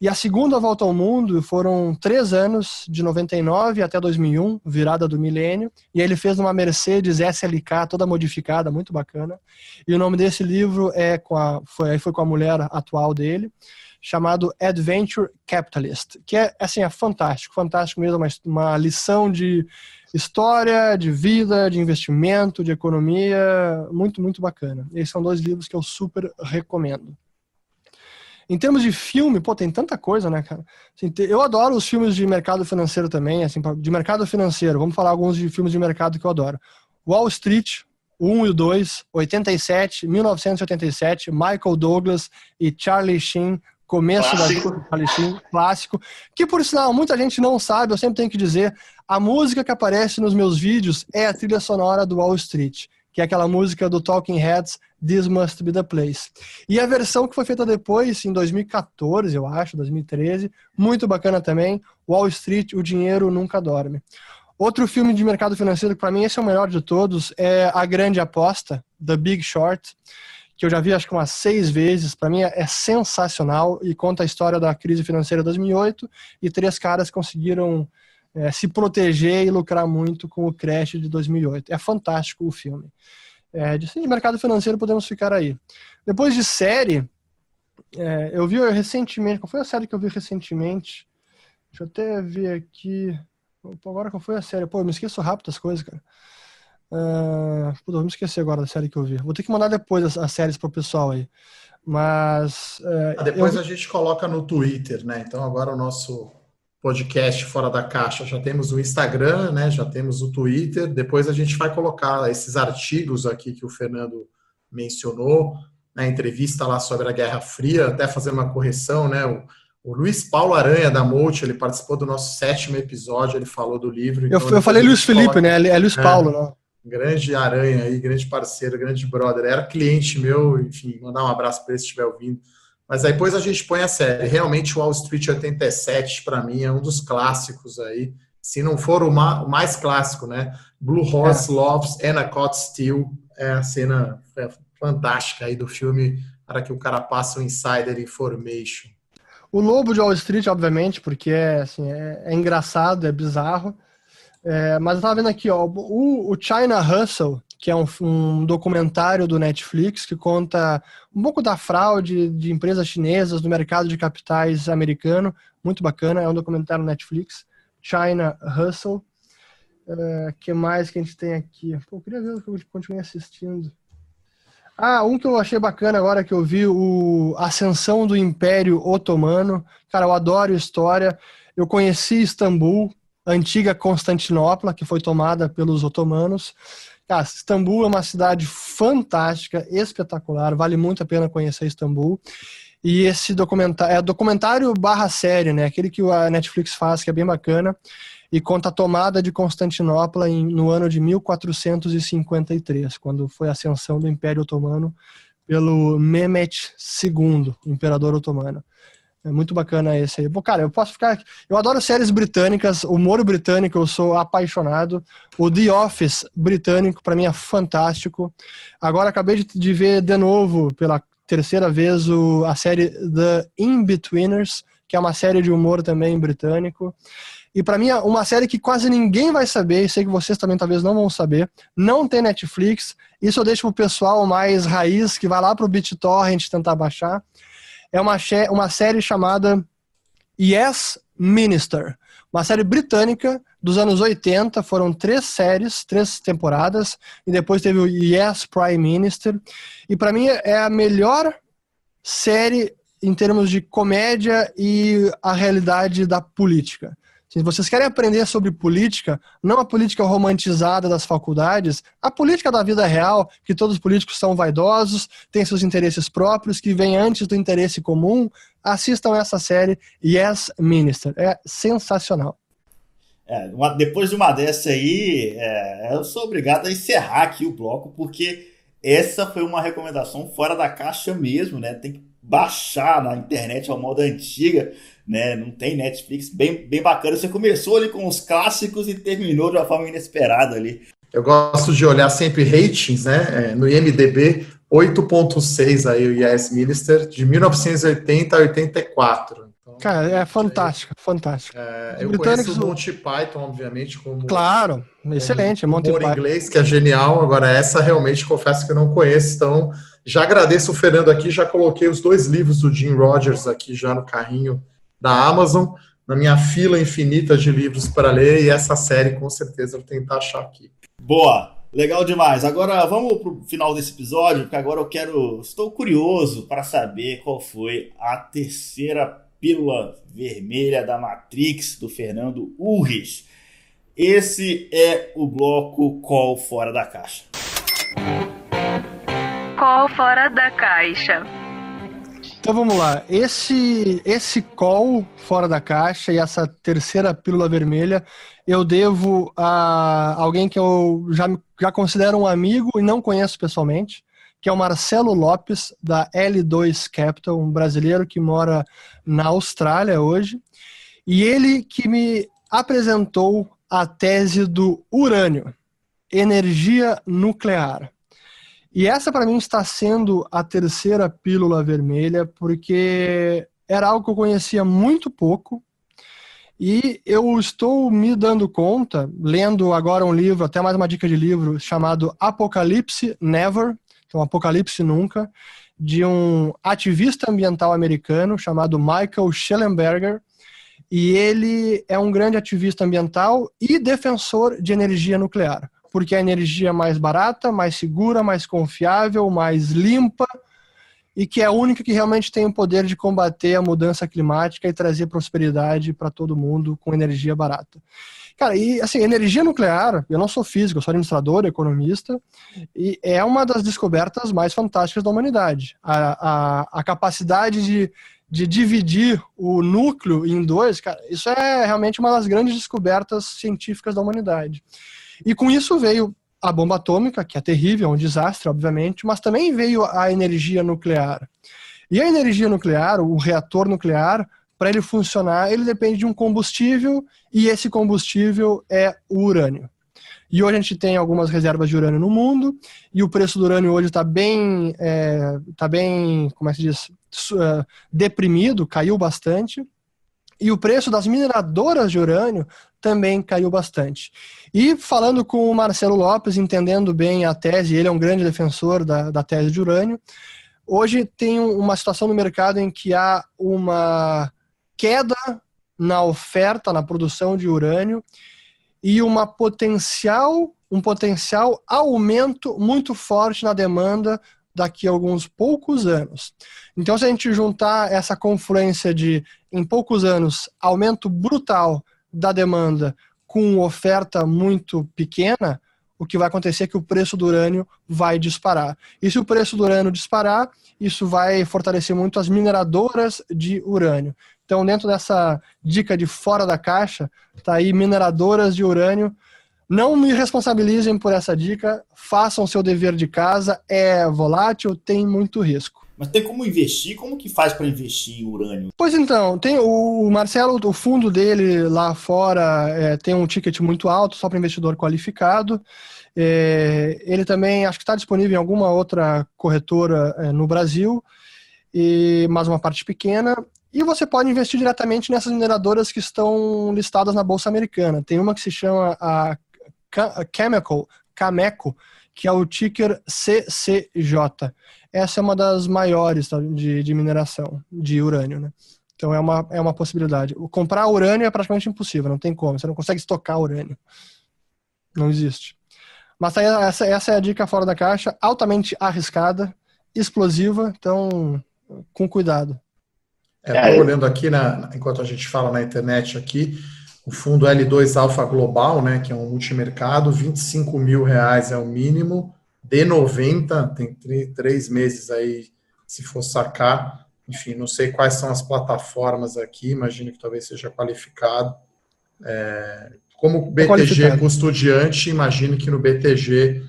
E a segunda volta ao mundo foram três anos, de 99 até 2001, virada do milênio. E ele fez uma Mercedes SLK toda modificada, muito bacana. E o nome desse livro é com a, foi, foi com a mulher atual dele, chamado Adventure Capitalist, que é assim é fantástico, fantástico mesmo, uma, uma lição de história, de vida, de investimento, de economia, muito muito bacana. Esses são dois livros que eu super recomendo. Em termos de filme, pô, tem tanta coisa, né, cara? Assim, eu adoro os filmes de mercado financeiro também, assim, de mercado financeiro. Vamos falar alguns de filmes de mercado que eu adoro. Wall Street, o 1 e o 2, 87, 1987, Michael Douglas e Charlie Sheen, começo clássico. da Charlie Sheen, clássico, que por sinal muita gente não sabe, eu sempre tenho que dizer, a música que aparece nos meus vídeos é a trilha sonora do Wall Street que é aquela música do Talking Heads, This Must Be the Place. E a versão que foi feita depois, em 2014, eu acho, 2013, muito bacana também, Wall Street, O Dinheiro Nunca Dorme. Outro filme de mercado financeiro, que para mim esse é o melhor de todos, é A Grande Aposta, The Big Short, que eu já vi acho que umas seis vezes. Para mim é, é sensacional e conta a história da crise financeira de 2008 e três caras conseguiram é, se proteger e lucrar muito com o crash de 2008. É fantástico o filme. É, de, sim, de mercado financeiro podemos ficar aí. Depois de série, é, eu vi recentemente, qual foi a série que eu vi recentemente? Deixa eu até ver aqui. Agora qual foi a série? Pô, eu me esqueço rápido as coisas, cara. Uh, pô, vou me esquecer agora da série que eu vi. Vou ter que mandar depois as, as séries pro pessoal aí. Mas. Uh, depois eu... a gente coloca no Twitter, né? Então agora o nosso podcast Fora da Caixa, já temos o Instagram, né? Já temos o Twitter. Depois a gente vai colocar esses artigos aqui que o Fernando mencionou, na né? entrevista lá sobre a Guerra Fria, até fazer uma correção, né? O, o Luiz Paulo Aranha da Multi, ele participou do nosso sétimo episódio, ele falou do livro. Então eu, eu falei Luiz Felipe, né? É Luiz é, Paulo, né? Grande Aranha aí, grande parceiro, grande brother. Era cliente meu, enfim, mandar um abraço para ele se estiver ouvindo. Mas aí depois a gente põe a série. Realmente, Wall Street 87, para mim, é um dos clássicos aí. Se não for o, mais clássico, né? Blue Horse é. Loves Anacott Steel é a cena é fantástica aí do filme para que o cara passa o Insider Information. O Lobo de Wall Street, obviamente, porque é, assim, é, é engraçado, é bizarro. É, mas eu tava vendo aqui, ó, o, o China Hustle, que é um, um, documentário do Netflix que conta um pouco da fraude de empresas chinesas no mercado de capitais americano. Muito bacana, é um documentário Netflix. China Hustle. Uh, que mais que a gente tem aqui? Pô, eu queria ver o que eu continuei assistindo. Ah, um que eu achei bacana agora que eu vi, o Ascensão do Império Otomano. Cara, eu adoro história. Eu conheci Istambul, antiga Constantinopla, que foi tomada pelos otomanos. Cara, Istambul é uma cidade fantástica, espetacular, vale muito a pena conhecer Istambul. E esse documentário, é documentário barra série, né? Aquele que a Netflix faz, que é bem bacana, e conta a tomada de Constantinopla em, no ano de 1453, quando foi a ascensão do Império Otomano pelo Mehmet II, imperador otomano. É muito bacana esse aí. Pô, cara, eu posso ficar. Eu adoro séries britânicas, humor britânico, eu sou apaixonado. O The Office britânico, para mim, é fantástico. Agora acabei de, ver de novo, pela terceira vez, o, a série The In-Betweeners, que é uma série de humor também britânico. E para mim, uma série que quase ninguém vai saber, e sei que vocês também talvez não vão saber, não tem Netflix. Isso eu deixo pro pessoal mais raiz, que vai lá pro BitTorrent tentar baixar. É uma, uma série chamada Yes Minister, uma série britânica dos anos 80. Foram três séries, três temporadas, e depois teve o Yes Prime Minister. E para mim é a melhor série em termos de comédia e a realidade da política. Se vocês querem aprender sobre política, não a política romantizada das faculdades, a política da vida real, que todos os políticos são vaidosos, têm seus interesses próprios, que vem antes do interesse comum, assistam essa série Yes Minister. É sensacional. É, uma, depois de uma dessa aí, é, eu sou obrigado a encerrar aqui o bloco, porque essa foi uma recomendação fora da caixa mesmo, né? Tem que baixar na internet ao modo antiga né? Não tem Netflix, bem, bem bacana. Você começou ali com os clássicos e terminou de uma forma inesperada ali. Eu gosto de olhar sempre ratings, né? É, no IMDB, 8.6 aí o Yes Minister, de 1980 a 84. Então, Cara, é fantástico, é, fantástico. É, eu conheço o Monty Python, obviamente, como... Claro, excelente, como Monty Python. inglês, que é genial. Agora, essa realmente confesso que eu não conheço, então já agradeço o Fernando aqui, já coloquei os dois livros do Jim Rogers aqui já no carrinho da Amazon, na minha fila infinita de livros para ler, e essa série com certeza eu vou tentar achar aqui. Boa! Legal demais. Agora vamos para o final desse episódio, porque agora eu quero. Estou curioso para saber qual foi a terceira pílula vermelha da Matrix do Fernando Urris. Esse é o bloco Call Fora da Caixa. Call Fora da Caixa. Então vamos lá. Esse, esse call fora da caixa e essa terceira pílula vermelha eu devo a alguém que eu já, já considero um amigo e não conheço pessoalmente, que é o Marcelo Lopes, da L2 Capital, um brasileiro que mora na Austrália hoje. E ele que me apresentou a tese do urânio, energia nuclear. E essa, para mim, está sendo a terceira pílula vermelha, porque era algo que eu conhecia muito pouco. E eu estou me dando conta, lendo agora um livro, até mais uma dica de livro, chamado Apocalipse Never, então Apocalipse Nunca, de um ativista ambiental americano chamado Michael Schellenberger. E ele é um grande ativista ambiental e defensor de energia nuclear porque a energia é mais barata, mais segura, mais confiável, mais limpa e que é a única que realmente tem o poder de combater a mudança climática e trazer prosperidade para todo mundo com energia barata. Cara, e assim, energia nuclear, eu não sou físico, eu sou administrador, economista, e é uma das descobertas mais fantásticas da humanidade. A, a, a capacidade de, de dividir o núcleo em dois, cara, isso é realmente uma das grandes descobertas científicas da humanidade. E com isso veio a bomba atômica, que é terrível, é um desastre, obviamente, mas também veio a energia nuclear. E a energia nuclear, o reator nuclear, para ele funcionar, ele depende de um combustível, e esse combustível é o urânio. E hoje a gente tem algumas reservas de urânio no mundo, e o preço do urânio hoje está bem, é, tá bem, como é que se diz, é, deprimido, caiu bastante. E o preço das mineradoras de urânio também caiu bastante. E falando com o Marcelo Lopes, entendendo bem a tese, ele é um grande defensor da, da tese de urânio, hoje tem uma situação no mercado em que há uma queda na oferta, na produção de urânio e uma potencial, um potencial aumento muito forte na demanda daqui a alguns poucos anos. Então, se a gente juntar essa confluência de, em poucos anos, aumento brutal da demanda com oferta muito pequena, o que vai acontecer é que o preço do urânio vai disparar. E se o preço do urânio disparar, isso vai fortalecer muito as mineradoras de urânio. Então, dentro dessa dica de fora da caixa, tá aí mineradoras de urânio. Não me responsabilizem por essa dica, façam seu dever de casa, é volátil, tem muito risco. Mas tem como investir? Como que faz para investir em urânio? Pois então, tem o Marcelo, o fundo dele lá fora é, tem um ticket muito alto, só para investidor qualificado. É, ele também acho que está disponível em alguma outra corretora é, no Brasil, e, mas uma parte pequena. E você pode investir diretamente nessas mineradoras que estão listadas na Bolsa Americana. Tem uma que se chama a Chemical, Cameco, que é o ticker CCJ. Essa é uma das maiores tá, de, de mineração de urânio, né? Então é uma, é uma possibilidade. Comprar urânio é praticamente impossível, não tem como. Você não consegue estocar urânio. Não existe. Mas aí, essa, essa é a dica fora da caixa, altamente arriscada, explosiva, então com cuidado. É olhando aqui, na, enquanto a gente fala na internet aqui, o fundo L2 Alfa Global, né, que é um multimercado, 25 mil reais é o mínimo, de 90, tem três meses aí, se for sacar, enfim, não sei quais são as plataformas aqui, imagino que talvez seja qualificado. É, como BTG é custodiante, imagino que no BTG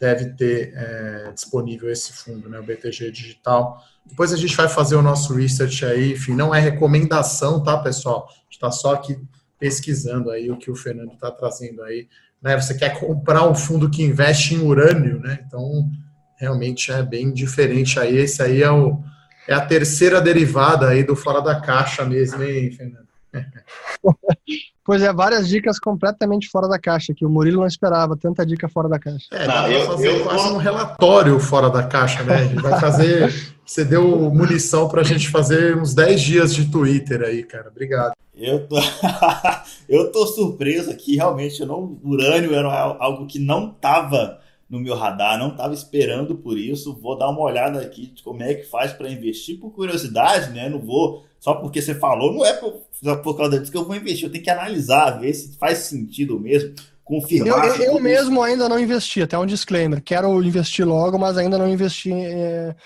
deve ter é, disponível esse fundo, né, o BTG Digital. Depois a gente vai fazer o nosso research aí, enfim, não é recomendação, tá, pessoal? A gente está só aqui pesquisando aí o que o Fernando está trazendo aí. Né? Você quer comprar um fundo que investe em urânio, né? Então, realmente é bem diferente aí. Esse aí é o, é a terceira derivada aí do fora da caixa mesmo, hein, Fernando? Pois é, várias dicas completamente fora da caixa, que o Murilo não esperava, tanta dica fora da caixa. É, dá eu, fazer eu, quase um relatório fora da caixa, né? A gente vai fazer. Você deu munição para a gente fazer uns 10 dias de Twitter aí, cara. Obrigado. Eu tô, eu tô surpreso aqui, realmente. Eu não, urânio era algo que não estava no meu radar, não estava esperando por isso. Vou dar uma olhada aqui de como é que faz para investir por curiosidade, né? Não vou só porque você falou, não é por, por causa disso que eu vou investir. Eu tenho que analisar, ver se faz sentido mesmo, confirmar. Eu, eu, eu mesmo ainda não investi, até um disclaimer. Quero investir logo, mas ainda não investi é,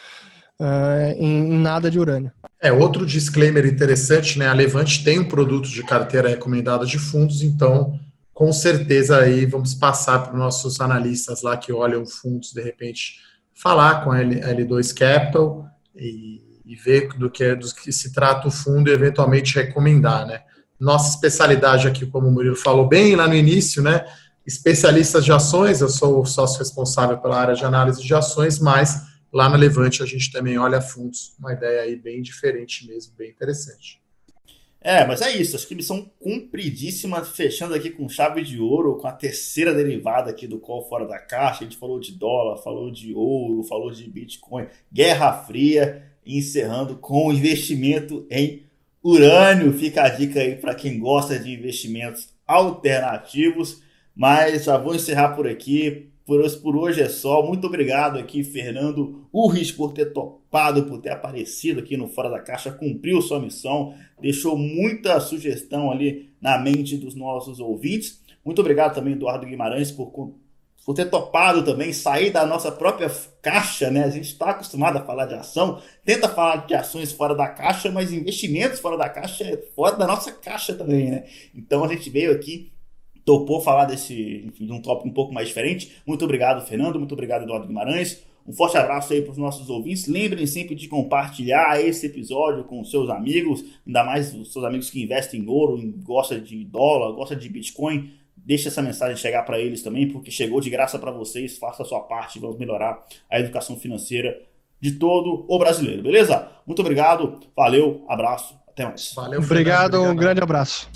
é, em, em nada de urânio. É, outro disclaimer interessante, né? A Levante tem um produto de carteira recomendada de fundos, então com certeza aí vamos passar para os nossos analistas lá que olham fundos, de repente, falar com a L2 Capital e, e ver do que, do que se trata o fundo e eventualmente recomendar, né? Nossa especialidade aqui, como o Murilo falou bem lá no início, né? Especialistas de ações, eu sou o sócio responsável pela área de análise de ações, mas lá na Levante a gente também olha fundos, uma ideia aí bem diferente mesmo, bem interessante. É, mas é isso. Acho que missão cumpridíssima, fechando aqui com chave de ouro, com a terceira derivada aqui do call fora da caixa. A gente falou de dólar, falou de ouro, falou de Bitcoin, Guerra Fria, encerrando com investimento em urânio. Fica a dica aí para quem gosta de investimentos alternativos. Mas já vou encerrar por aqui. Por hoje é só. Muito obrigado aqui, Fernando Urris, por ter topado, por ter aparecido aqui no Fora da Caixa, cumpriu sua missão, deixou muita sugestão ali na mente dos nossos ouvintes. Muito obrigado também, Eduardo Guimarães, por, por ter topado também sair da nossa própria caixa, né? A gente está acostumado a falar de ação, tenta falar de ações fora da caixa, mas investimentos fora da caixa é fora da nossa caixa também, né? Então a gente veio aqui topou falar desse, enfim, de um tópico um pouco mais diferente. Muito obrigado, Fernando. Muito obrigado, Eduardo Guimarães. Um forte abraço aí para os nossos ouvintes. Lembrem sempre de compartilhar esse episódio com seus amigos, ainda mais os seus amigos que investem em ouro, gostam de dólar, gostam de Bitcoin. Deixe essa mensagem chegar para eles também, porque chegou de graça para vocês. Faça a sua parte, vamos melhorar a educação financeira de todo o brasileiro, beleza? Muito obrigado, valeu, abraço, até mais. Valeu, obrigado, obrigado, um grande abraço.